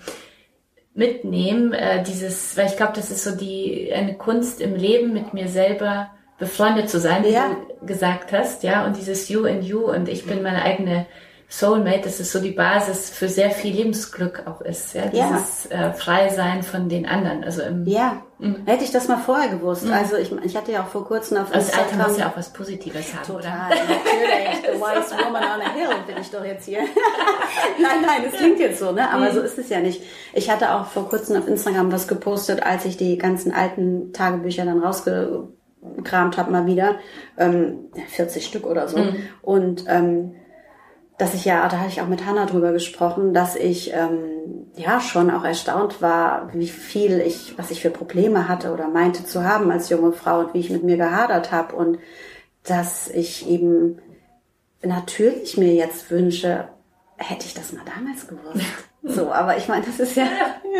mitnehmen. Äh, dieses, weil ich glaube, das ist so die eine Kunst im Leben mit mir selber befreundet zu sein, wie ja. du gesagt hast, ja, und dieses You and You und ich bin meine eigene Soulmate, das ist so die Basis für sehr viel Lebensglück auch ist, ja, dieses ja. Äh, Freisein von den anderen. Also im, ja, mh. hätte ich das mal vorher gewusst. Mhm. Also ich, ich hatte ja auch vor kurzem auf also Instagram... Das Alter muss ja auch was Positives haben, Total, oder? natürlich. The wise woman on a hill bin ich doch jetzt hier. nein, nein, das klingt jetzt so, ne? Aber mhm. so ist es ja nicht. Ich hatte auch vor kurzem auf Instagram was gepostet, als ich die ganzen alten Tagebücher dann rausgekramt habe mal wieder. Ähm, 40 Stück oder so. Mhm. Und... Ähm, dass ich ja, da hatte ich auch mit Hanna drüber gesprochen, dass ich ähm, ja schon auch erstaunt war, wie viel ich, was ich für Probleme hatte oder meinte zu haben als junge Frau und wie ich mit mir gehadert habe und dass ich eben natürlich mir jetzt wünsche, hätte ich das mal damals gewusst. So, aber ich meine, das ist ja.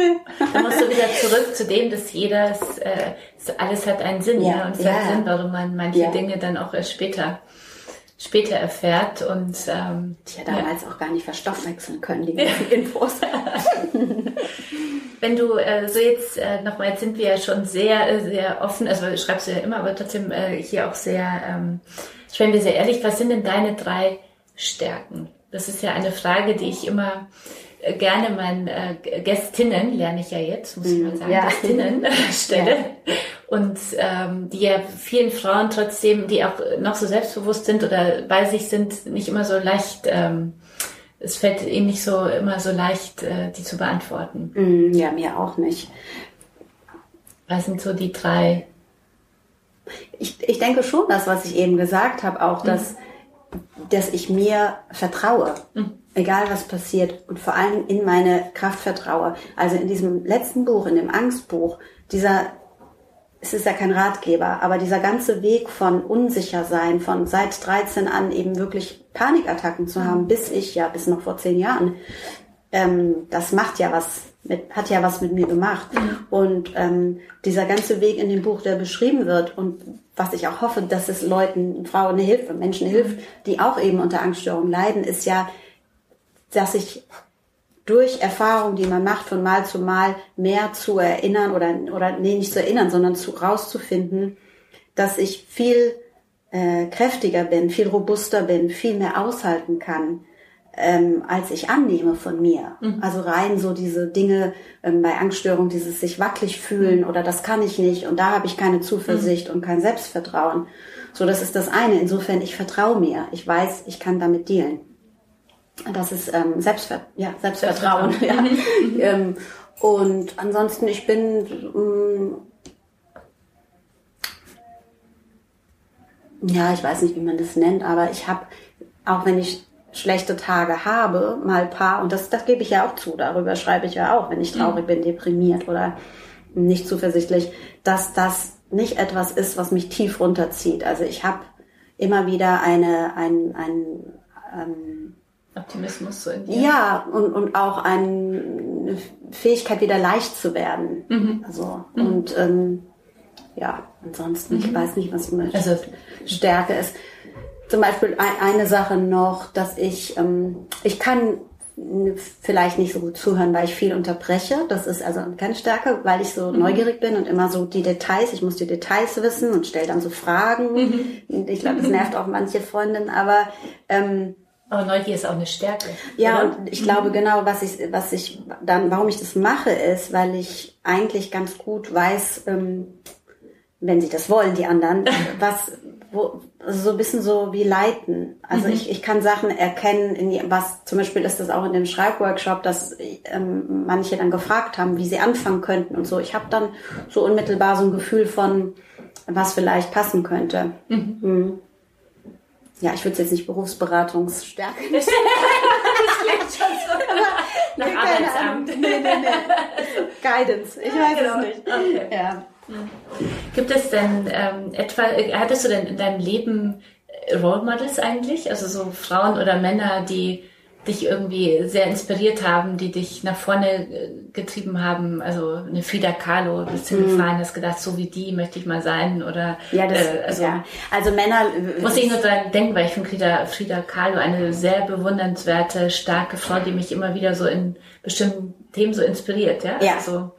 da musst du wieder zurück zu dem, dass jeder, äh, alles hat einen Sinn, ja, ja und es ja. hat Sinn, warum man manche ja. Dinge dann auch erst später später erfährt und ähm, ja damals ja. auch gar nicht verstoffwechseln können, die ganzen Infos. Wenn du äh, so jetzt äh, nochmal, jetzt sind wir ja schon sehr, sehr offen, also schreibst du ja immer, aber trotzdem äh, hier auch sehr, ähm, sprechen wir sehr ehrlich, was sind denn deine drei Stärken? Das ist ja eine Frage, die ich immer äh, gerne meinen äh, Gästinnen, lerne ich ja jetzt, muss ich mal sagen, ja. Gästinnen stelle. Ja und ähm, die ja vielen Frauen trotzdem, die auch noch so selbstbewusst sind oder bei sich sind, nicht immer so leicht, ähm, es fällt ihnen nicht so immer so leicht, äh, die zu beantworten. Mm, ja, mir auch nicht. Was sind so die drei? Ich, ich denke schon, das, was ich eben gesagt habe, auch, dass, mhm. dass ich mir vertraue. Mhm egal was passiert und vor allem in meine Kraft vertraue. Also in diesem letzten Buch, in dem Angstbuch, dieser es ist ja kein Ratgeber, aber dieser ganze Weg von unsicher sein, von seit 13 an eben wirklich Panikattacken zu haben, bis ich ja, bis noch vor zehn Jahren, ähm, das macht ja was mit, hat ja was mit mir gemacht. Mhm. Und ähm, dieser ganze Weg in dem Buch, der beschrieben wird und was ich auch hoffe, dass es Leuten, Frauen hilft und Menschen hilft, die auch eben unter Angststörungen leiden, ist ja, dass ich durch Erfahrung, die man macht, von Mal zu Mal mehr zu erinnern oder, oder nee, nicht zu erinnern, sondern zu, rauszufinden, dass ich viel äh, kräftiger bin, viel robuster bin, viel mehr aushalten kann, ähm, als ich annehme von mir. Mhm. Also rein so diese Dinge ähm, bei Angststörung, dieses sich wackelig fühlen oder das kann ich nicht und da habe ich keine Zuversicht mhm. und kein Selbstvertrauen. So, das ist das eine. Insofern, ich vertraue mir. Ich weiß, ich kann damit dealen. Das ist ähm, Selbstver ja, Selbstvertrauen. Selbstvertrauen. Ja. ähm, und ansonsten, ich bin ähm, ja, ich weiß nicht, wie man das nennt, aber ich habe, auch wenn ich schlechte Tage habe, mal ein paar, und das, das gebe ich ja auch zu, darüber schreibe ich ja auch, wenn ich traurig mhm. bin, deprimiert oder nicht zuversichtlich, dass das nicht etwas ist, was mich tief runterzieht. Also ich habe immer wieder eine, ein, ein, ähm, Optimismus so in dir. Ja, und, und auch eine Fähigkeit, wieder leicht zu werden. Mhm. Also, mhm. und ähm, ja, ansonsten, mhm. ich weiß nicht, was meine also, Stärke ist. Zum Beispiel eine Sache noch, dass ich, ähm, ich kann vielleicht nicht so gut zuhören, weil ich viel unterbreche. Das ist also keine Stärke, weil ich so mhm. neugierig bin und immer so die Details, ich muss die Details wissen und stelle dann so Fragen. Mhm. Ich glaube, das nervt auch manche Freundinnen, aber ähm, aber Neugier ist auch eine Stärke. Ja, oder? und ich glaube mhm. genau, was ich, was ich dann, warum ich das mache, ist, weil ich eigentlich ganz gut weiß, ähm, wenn sie das wollen, die anderen, was, wo, also so ein bisschen so wie leiten. Also mhm. ich, ich kann Sachen erkennen, in die, was zum Beispiel ist das auch in dem Schreibworkshop, dass ähm, manche dann gefragt haben, wie sie anfangen könnten und so. Ich habe dann so unmittelbar so ein Gefühl von, was vielleicht passen könnte. Mhm. Mhm. Ja, ich würde es jetzt nicht Berufsberatungsstärke. Das klingt schon so. Nach Arbeitsamt. Nee, nee, nee. Guidance. Ich weiß genau. es nicht. Okay. Ja. Gibt es denn ähm, etwa, hattest du denn in deinem Leben äh, Role Models eigentlich? Also so Frauen oder Männer, die dich irgendwie sehr inspiriert haben, die dich nach vorne äh, getrieben haben. Also eine Frida Kahlo, bist mhm. hast gedacht, so wie die möchte ich mal sein oder ja, das, äh, also, ja. also Männer muss ich nur dran denken, weil ich finde Frida, Frida Kahlo eine sehr bewundernswerte, starke Frau, die mich immer wieder so in bestimmten Themen so inspiriert, ja. Ja. Also,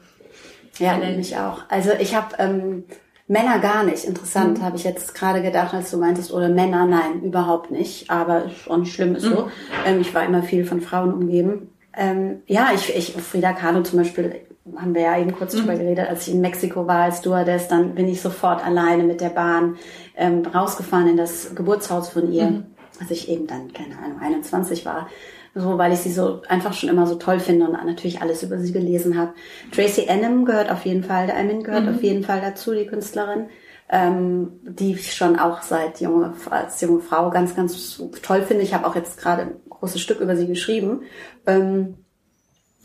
ja, mich auch. Also ich habe ähm, Männer gar nicht. Interessant, mhm. habe ich jetzt gerade gedacht, als du meintest, oder Männer, nein, überhaupt nicht. Aber ist auch nicht schlimm, ist mhm. so. Ähm, ich war immer viel von Frauen umgeben. Ähm, ja, ich, ich, Frida Kahlo zum Beispiel, haben wir ja eben kurz mhm. drüber geredet, als ich in Mexiko war als Stewardess, dann bin ich sofort alleine mit der Bahn ähm, rausgefahren in das Geburtshaus von ihr, mhm. als ich eben dann, keine Ahnung, 21 war so weil ich sie so einfach schon immer so toll finde und natürlich alles über sie gelesen habe. Tracy Annam gehört auf jeden Fall, der Emin gehört mhm. auf jeden Fall dazu, die Künstlerin, ähm, die ich schon auch seit junge, als junge Frau ganz, ganz toll finde. Ich habe auch jetzt gerade ein großes Stück über sie geschrieben. Ähm,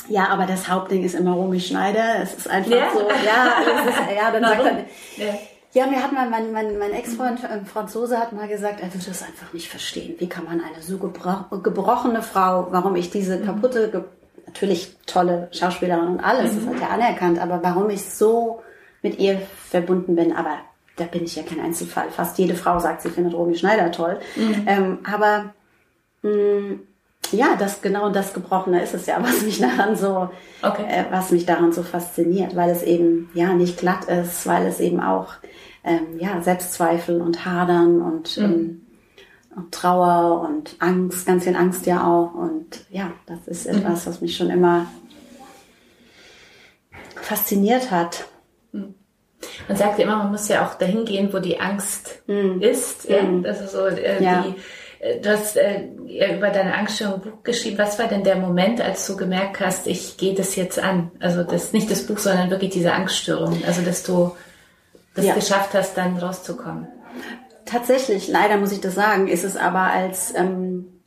ja, aber das Hauptding ist immer Romy Schneider. Es ist einfach ja. so, ja, ist, ja, dann sagt er, ja. Ja, mir hat mal mein, mein, mein Ex-Freund, äh, Franzose, hat mal gesagt, er würde das einfach nicht verstehen. Wie kann man eine so gebro gebrochene Frau, warum ich diese mhm. kaputte, ge natürlich tolle Schauspielerin und alles, mhm. das hat er anerkannt, aber warum ich so mit ihr verbunden bin, aber da bin ich ja kein Einzelfall. Fast jede Frau sagt, sie findet Romy Schneider toll. Mhm. Ähm, aber mh, mm, ja, das genau das Gebrochene ist es ja, was mich daran so, okay. äh, was mich daran so fasziniert, weil es eben ja nicht glatt ist, weil es eben auch ähm, ja, Selbstzweifel und Hadern und, mhm. ähm, und Trauer und Angst, ganz viel Angst ja auch. Und ja, das ist mhm. etwas, was mich schon immer fasziniert hat. Mhm. Man sagt ja immer, man muss ja auch dahin gehen, wo die Angst mhm. ist. Ja? Mhm. Das ist so äh, ja. die äh, Du hast äh, über deine Angst schon ein Buch geschrieben. Was war denn der Moment, als du gemerkt hast, ich gehe das jetzt an? Also das nicht das Buch, sondern wirklich diese Angststörung. Also dass du das ja. geschafft hast, dann rauszukommen. Tatsächlich, leider muss ich das sagen, ist es aber als, ähm,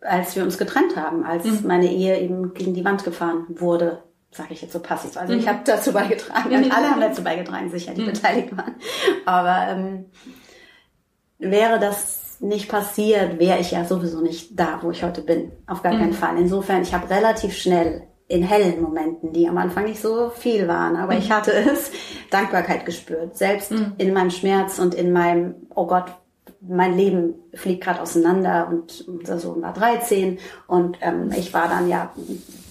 als wir uns getrennt haben, als mhm. meine Ehe eben gegen die Wand gefahren wurde, sage ich jetzt so passiv. Also mhm. ich habe dazu beigetragen, und alle haben dazu beigetragen, sicher, die mhm. beteiligt waren. Aber ähm, wäre das nicht passiert, wäre ich ja sowieso nicht da, wo ich heute bin. Auf gar keinen mhm. Fall. Insofern, ich habe relativ schnell in hellen Momenten, die am Anfang nicht so viel waren, aber mhm. ich hatte es, Dankbarkeit gespürt. Selbst mhm. in meinem Schmerz und in meinem, oh Gott, mein Leben fliegt gerade auseinander und unser Sohn war 13 und ähm, ich war dann ja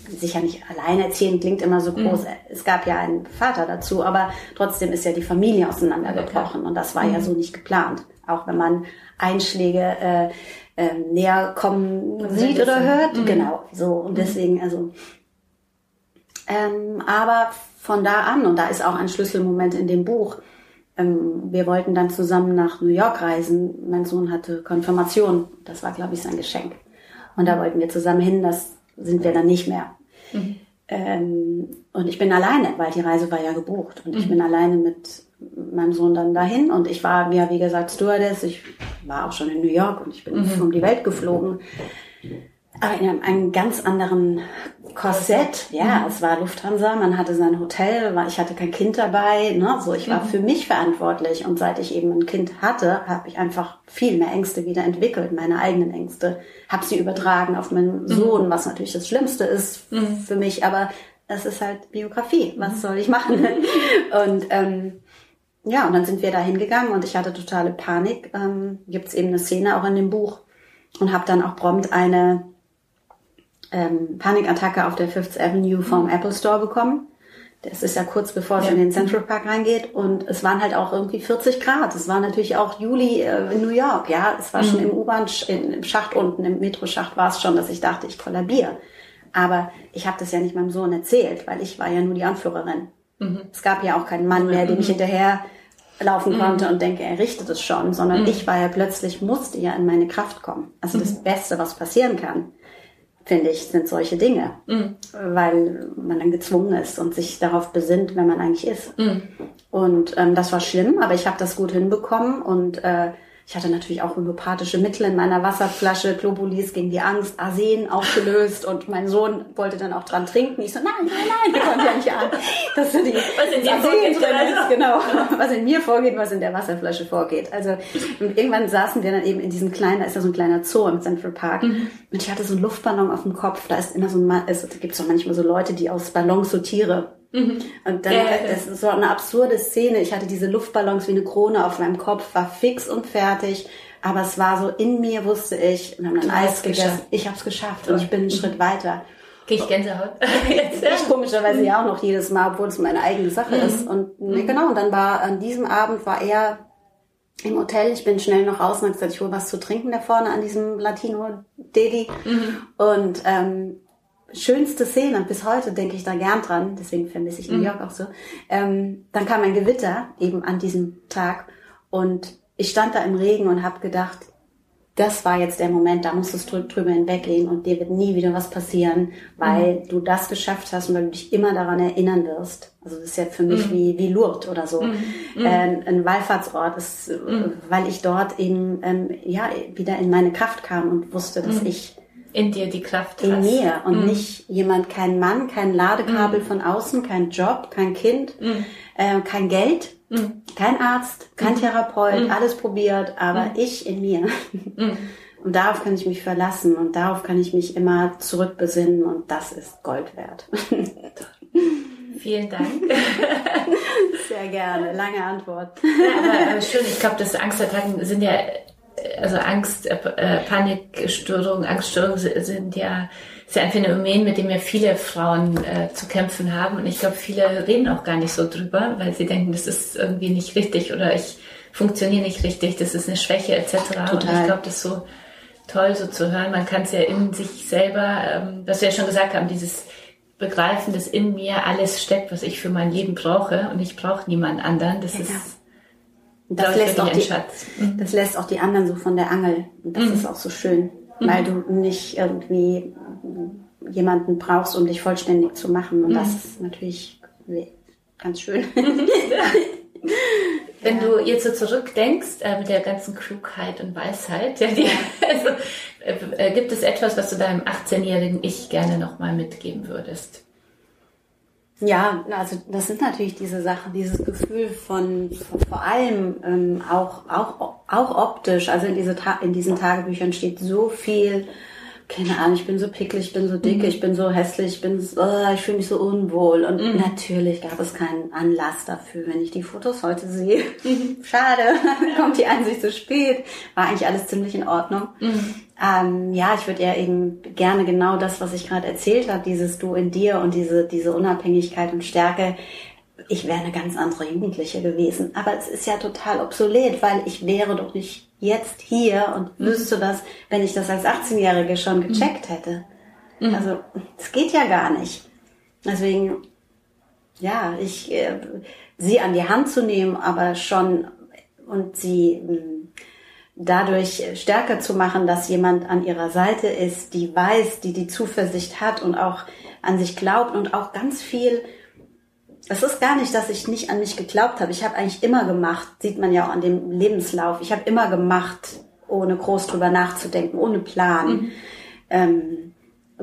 sicher nicht alleinerziehend, klingt immer so groß. Mhm. Es gab ja einen Vater dazu, aber trotzdem ist ja die Familie auseinandergebrochen und das war ja mhm. so nicht geplant. Auch wenn man Einschläge äh, äh, näher kommen sieht oder hört. Mhm. Genau, so. Und mhm. deswegen, also ähm, aber von da an, und da ist auch ein Schlüsselmoment in dem Buch, ähm, wir wollten dann zusammen nach New York reisen. Mein Sohn hatte Konfirmation. Das war, glaube ich, sein Geschenk. Und da wollten wir zusammen hin. Das sind wir dann nicht mehr. Mhm. Ähm, und ich bin alleine, weil die Reise war ja gebucht. Und ich mhm. bin alleine mit meinem Sohn dann dahin. Und ich war, ja, wie gesagt, Stewardess. Ich war auch schon in New York und ich bin mhm. um die Welt geflogen. Aber in einem, einem ganz anderen Korsett. Ja, mhm. es war Lufthansa, man hatte sein Hotel, ich hatte kein Kind dabei. Ne? So, ich war mhm. für mich verantwortlich. Und seit ich eben ein Kind hatte, habe ich einfach viel mehr Ängste wieder entwickelt, meine eigenen Ängste. Habe sie übertragen auf meinen mhm. Sohn, was natürlich das Schlimmste ist mhm. für mich. Aber es ist halt Biografie. Was mhm. soll ich machen? und ähm, ja, und dann sind wir da hingegangen und ich hatte totale Panik. Ähm, Gibt es eben eine Szene auch in dem Buch und habe dann auch prompt eine ähm, Panikattacke auf der Fifth Avenue vom mhm. Apple Store bekommen. Das ist ja kurz bevor es ja. in den Central Park reingeht. Und es waren halt auch irgendwie 40 Grad. Es war natürlich auch Juli äh, in New York. Ja, es war mhm. schon im U-Bahn, im Schacht unten, im Metroschacht war es schon, dass ich dachte, ich kollabiere. Aber ich habe das ja nicht meinem Sohn erzählt, weil ich war ja nur die Anführerin. Mhm. Es gab ja auch keinen Mann mehr, dem ich mhm. hinterher laufen mhm. konnte und denke, er richtet es schon, sondern mhm. ich war ja plötzlich, musste ja in meine Kraft kommen. Also das. Beste, was passieren kann, finde ich, sind solche Dinge, mhm. weil man dann gezwungen ist und sich darauf besinnt, wenn man eigentlich ist. Mhm. Und ähm, das war schlimm, aber ich habe das gut hinbekommen und äh, ich hatte natürlich auch homöopathische Mittel in meiner Wasserflasche, Globulis gegen die Angst, Arsen aufgelöst und mein Sohn wollte dann auch dran trinken. Ich so, nein, nein, nein, der konnte ja nicht an. Das sind die was in dir vorgeht, drin ist, genau, was in mir vorgeht, was in der Wasserflasche vorgeht. Also irgendwann saßen wir dann eben in diesem kleinen, da ist ja so ein kleiner Zoo im Central Park mhm. und ich hatte so einen Luftballon auf dem Kopf. Da ist immer so ein, es gibt so manchmal so Leute, die aus Ballons so Tiere Mhm. Und dann, ja, das ist so eine absurde Szene. Ich hatte diese Luftballons wie eine Krone auf meinem Kopf, war fix und fertig. Aber es war so in mir, wusste ich, wir haben dann Eis gegessen. Geschafft. Ich habe es geschafft und ich bin einen. Schritt weiter. Krieg ich Gänsehaut. Jetzt, ja. Ich komischerweise ja auch noch jedes Mal, obwohl es meine eigene Sache mhm. ist. Und mhm. genau, und dann war an diesem Abend war er im Hotel. Ich bin schnell noch raus und habe gesagt, ich hole was zu trinken da vorne an diesem Latino Dedi. Mhm. Und ähm, schönste Szene, bis heute denke ich da gern dran, deswegen vermisse ich New mhm. York auch so. Ähm, dann kam ein Gewitter eben an diesem Tag und ich stand da im Regen und habe gedacht, das war jetzt der Moment, da musst du drüber hinweggehen und dir wird nie wieder was passieren, weil mhm. du das geschafft hast und weil du dich immer daran erinnern wirst. Also das ist ja für mich mhm. wie, wie Lourdes oder so. Mhm. mhm. Äh, ein Wallfahrtsort ist, mhm. weil ich dort eben ähm, ja wieder in meine Kraft kam und wusste, dass mhm. ich in dir die Kraft in hast. mir und mm. nicht jemand, kein Mann, kein Ladekabel mm. von außen, kein Job, kein Kind, mm. äh, kein Geld, mm. kein Arzt, kein mm. Therapeut, mm. alles probiert, aber ich in mir. Und darauf kann ich mich verlassen und darauf kann ich mich immer zurückbesinnen und das ist Gold wert. Vielen Dank. Sehr gerne. Lange Antwort. Ja, aber schön. Ich glaube, dass Angstattacken sind ja also Angst, äh, Panikstörungen, Angststörungen sind ja, ist ja ein Phänomen, mit dem ja viele Frauen äh, zu kämpfen haben. Und ich glaube, viele reden auch gar nicht so drüber, weil sie denken, das ist irgendwie nicht richtig oder ich funktioniere nicht richtig, das ist eine Schwäche etc. Total. Und ich glaube, das ist so toll, so zu hören. Man kann es ja in sich selber, ähm, was wir ja schon gesagt haben, dieses Begreifen, dass in mir alles steckt, was ich für mein Leben brauche und ich brauche niemand anderen. Das ja, ist das lässt, auch die, mhm. das lässt auch die anderen so von der Angel. Und das mhm. ist auch so schön, mhm. weil du nicht irgendwie jemanden brauchst, um dich vollständig zu machen. Und das mhm. ist natürlich ganz schön. Wenn ja. du jetzt so zurückdenkst äh, mit der ganzen Klugheit und Weisheit, ja, die, also, äh, äh, gibt es etwas, was du deinem 18-jährigen Ich gerne nochmal mitgeben würdest? Ja, also das sind natürlich diese Sachen, dieses Gefühl von, vor allem ähm, auch, auch, auch optisch. Also in, diese Ta in diesen Tagebüchern steht so viel, keine Ahnung, ich bin so picklig, ich bin so dick, mhm. ich bin so hässlich, ich bin so, oh, ich fühle mich so unwohl. Und mhm. natürlich gab es keinen Anlass dafür, wenn ich die Fotos heute sehe. Mhm. Schade, kommt die Einsicht zu spät. War eigentlich alles ziemlich in Ordnung. Ähm, ja, ich würde ja eben gerne genau das, was ich gerade erzählt habe, dieses Du in dir und diese, diese Unabhängigkeit und Stärke. Ich wäre eine ganz andere Jugendliche gewesen. Aber es ist ja total obsolet, weil ich wäre doch nicht jetzt hier und mhm. wüsste das, wenn ich das als 18-Jährige schon gecheckt mhm. hätte. Mhm. Also, es geht ja gar nicht. Deswegen, ja, ich, äh, sie an die Hand zu nehmen, aber schon und sie, mh, hm, dadurch stärker zu machen, dass jemand an ihrer Seite ist, die weiß, die die Zuversicht hat und auch an sich glaubt und auch ganz viel. Es ist gar nicht, dass ich nicht an mich geglaubt habe. Ich habe eigentlich immer gemacht, sieht man ja auch an dem Lebenslauf. Ich habe immer gemacht, ohne groß drüber nachzudenken, ohne Plan. Mhm. ähm,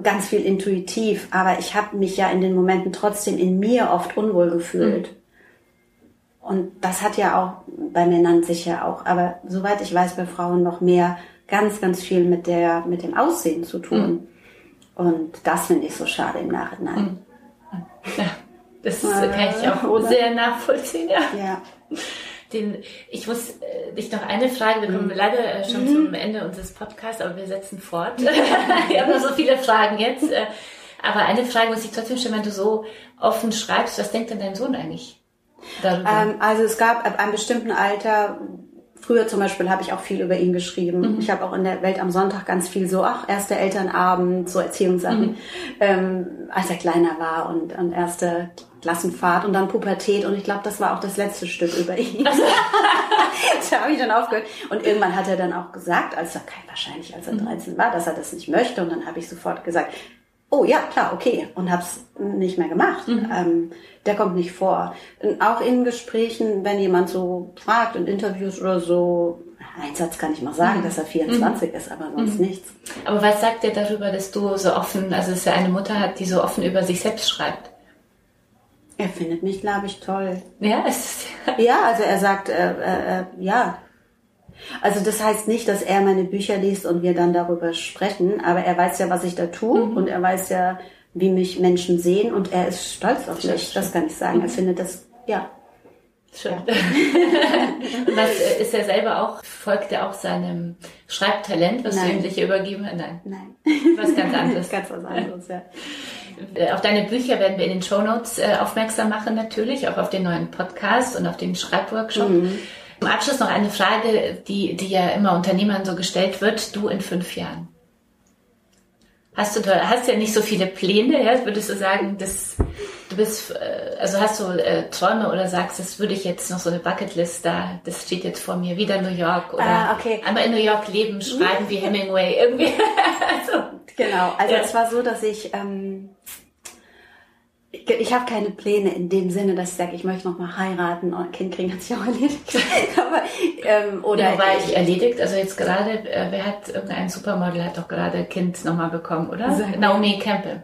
ganz viel intuitiv, aber ich habe mich ja in den Momenten trotzdem in mir oft unwohl gefühlt. Mhm. Und das hat ja auch bei Männern sicher auch, aber soweit ich weiß, bei Frauen noch mehr ganz, ganz viel mit der, mit dem Aussehen zu tun. Mhm. Und das finde ich so schade im Nachhinein. Mhm. Ja, das äh, kann ich auch oder? sehr nachvollziehen, ja. ja. Den, ich muss äh, dich noch eine Frage, wir kommen mhm. leider äh, schon mhm. zum Ende unseres Podcasts, aber wir setzen fort. wir haben noch so viele Fragen jetzt. Äh, aber eine Frage muss ich trotzdem stellen, wenn du so offen schreibst, was denkt denn dein Sohn eigentlich? Ähm, also es gab ab einem bestimmten Alter, Früher zum Beispiel habe ich auch viel über ihn geschrieben. Mhm. Ich habe auch in der Welt am Sonntag ganz viel so, ach, erster Elternabend, so Erziehungssachen, mhm. ähm, als er kleiner war und, und erste Klassenfahrt und dann Pubertät und ich glaube, das war auch das letzte Stück über ihn. da habe ich dann aufgehört und irgendwann hat er dann auch gesagt, als er wahrscheinlich als er 13 mhm. war, dass er das nicht möchte und dann habe ich sofort gesagt, oh ja, klar, okay und habe es nicht mehr gemacht. Mhm. Ähm, der kommt nicht vor. Und auch in Gesprächen, wenn jemand so fragt, in Interviews oder so, ein Satz kann ich mal sagen, mhm. dass er 24 mhm. ist, aber sonst mhm. nichts. Aber was sagt er darüber, dass du so offen, also dass er eine Mutter hat, die so offen über sich selbst schreibt? Er findet mich, glaube ich, toll. Ja, es ist ja. also er sagt, äh, äh, äh, ja. Also das heißt nicht, dass er meine Bücher liest und wir dann darüber sprechen, aber er weiß ja, was ich da tue mhm. und er weiß ja, wie mich Menschen sehen und er ist stolz auf mich. Das kann ich sagen. Er mhm. findet das, ja. Schön. Ja. was äh, ist er selber auch, folgt er auch seinem Schreibtalent, was Nein. Jugendliche übergeben hat? Nein. Nein. Was ganz anderes. ganz was anderes, ja. Äh, auf deine Bücher werden wir in den Show Notes äh, aufmerksam machen, natürlich, auch auf den neuen Podcast und auf den Schreibworkshop. Mhm. Im Abschluss noch eine Frage, die, die ja immer Unternehmern so gestellt wird. Du in fünf Jahren. Hast du hast ja nicht so viele Pläne, ja? Würdest du sagen, dass du bist, äh, also hast du äh, Träume oder sagst, das würde ich jetzt noch so eine Bucketlist da, das steht jetzt vor mir, wieder New York oder ah, okay. einmal in New York leben, schreiben wie Hemingway irgendwie. also, genau, also ja. es war so, dass ich ähm, ich habe keine Pläne in dem Sinne, dass ich sage, ich möchte noch mal heiraten und ein Kind kriegen, hat sich auch erledigt. Aber, ähm, oder ja, war ich erledigt? Also jetzt gerade, äh, wer hat, irgendein Supermodel hat doch gerade Kind nochmal bekommen, oder? Sag Naomi Campbell.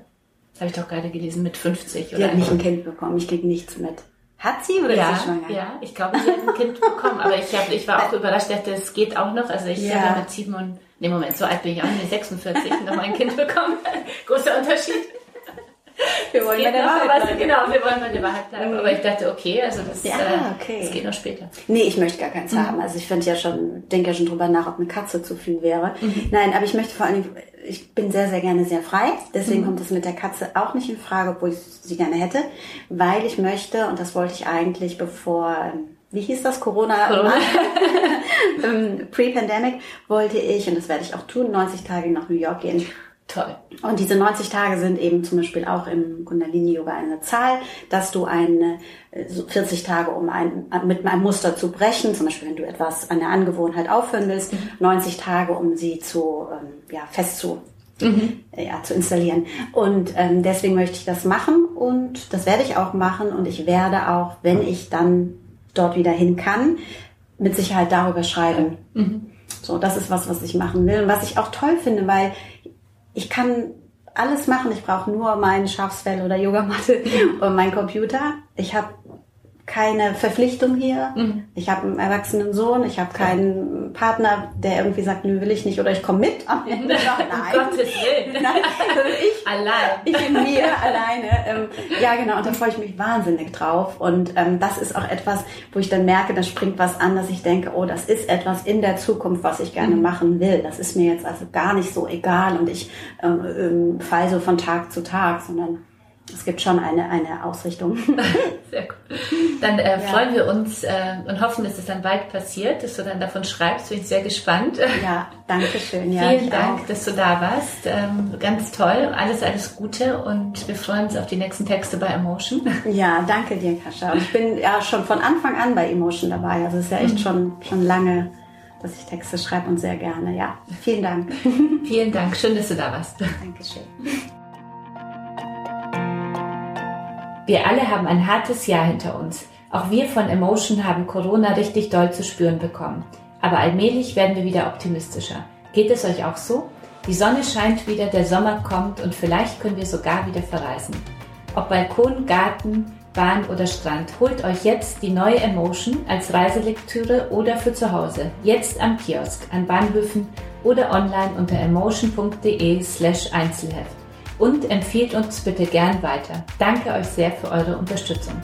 Habe ich doch gerade gelesen, mit 50 oder? Die hat nicht ein Kind bekommen, ich kriege nichts mit. Hat sie oder ja, ist sie schwanger? Ja, ich glaube, sie hat ein Kind bekommen, aber ich, hab, ich war auch überrascht, dachte, es geht auch noch. Also ich ja. habe mit sieben und, nee, Moment, so alt bin ich auch nicht, 46 noch mal ein Kind bekommen. Großer Unterschied. Wir wollen bei der Wahrheit bleiben. Genau, wir wollen bei der Wahrheit bleiben. Aber ich dachte, okay, also das, ja, äh, okay. das geht noch später. Nee, ich möchte gar keins mhm. haben. Also ich finde ja schon, denke ja schon drüber nach, ob eine Katze zu viel wäre. Mhm. Nein, aber ich möchte vor allem, ich bin sehr, sehr gerne sehr frei. Deswegen mhm. kommt es mit der Katze auch nicht in Frage, obwohl ich sie gerne hätte. Weil ich möchte, und das wollte ich eigentlich bevor wie hieß das, Corona? Corona. Ähm, pre-Pandemic wollte ich, und das werde ich auch tun, 90 Tage nach New York gehen. Toll. Und diese 90 Tage sind eben zum Beispiel auch im Kundalini-Yoga eine Zahl, dass du eine 40 Tage, um ein, mit einem Muster zu brechen, zum Beispiel wenn du etwas an der Angewohnheit aufhören willst, mhm. 90 Tage, um sie zu ähm, ja, fest zu, mhm. ja, zu installieren. Und ähm, deswegen möchte ich das machen und das werde ich auch machen und ich werde auch, wenn ich dann dort wieder hin kann, mit Sicherheit darüber schreiben. Mhm. So, das ist was, was ich machen will und was ich auch toll finde, weil ich kann alles machen. Ich brauche nur mein Schafsfell oder Yogamatte und mein Computer. Ich habe keine Verpflichtung hier. Mhm. Ich habe einen erwachsenen Sohn, ich habe keinen Partner, der irgendwie sagt, nö, will ich nicht oder ich komme mit am Ende. Nein, um Gottes Willen. Nein, also ich, allein. Ich bin mir alleine. Ähm, ja, genau, und da freue ich mich wahnsinnig drauf. Und ähm, das ist auch etwas, wo ich dann merke, da springt was an, dass ich denke, oh, das ist etwas in der Zukunft, was ich gerne mhm. machen will. Das ist mir jetzt also gar nicht so egal und ich ähm, ähm, fall so von Tag zu Tag, sondern es gibt schon eine, eine Ausrichtung. Sehr gut. Dann äh, ja. freuen wir uns äh, und hoffen, dass es dann bald passiert, dass du dann davon schreibst. Bin ich sehr gespannt. Ja, danke schön. Ja, Vielen Dank, auch. dass du da warst. Ähm, ganz toll. Alles, alles Gute und wir freuen uns auf die nächsten Texte bei Emotion. Ja, danke dir, Kascha. Und ich bin ja schon von Anfang an bei Emotion dabei. Also es ist ja echt mhm. schon, schon lange dass ich Texte schreibe und sehr gerne. Ja, vielen Dank. vielen Dank. Schön, dass du da warst. Dankeschön. Wir alle haben ein hartes Jahr hinter uns. Auch wir von Emotion haben Corona richtig doll zu spüren bekommen. Aber allmählich werden wir wieder optimistischer. Geht es euch auch so? Die Sonne scheint wieder, der Sommer kommt und vielleicht können wir sogar wieder verreisen. Ob Balkon, Garten, Bahn oder Strand, holt euch jetzt die neue Emotion als Reiselektüre oder für zu Hause. Jetzt am Kiosk, an Bahnhöfen oder online unter emotion.de slash Einzelheft. Und empfiehlt uns bitte gern weiter. Danke euch sehr für eure Unterstützung.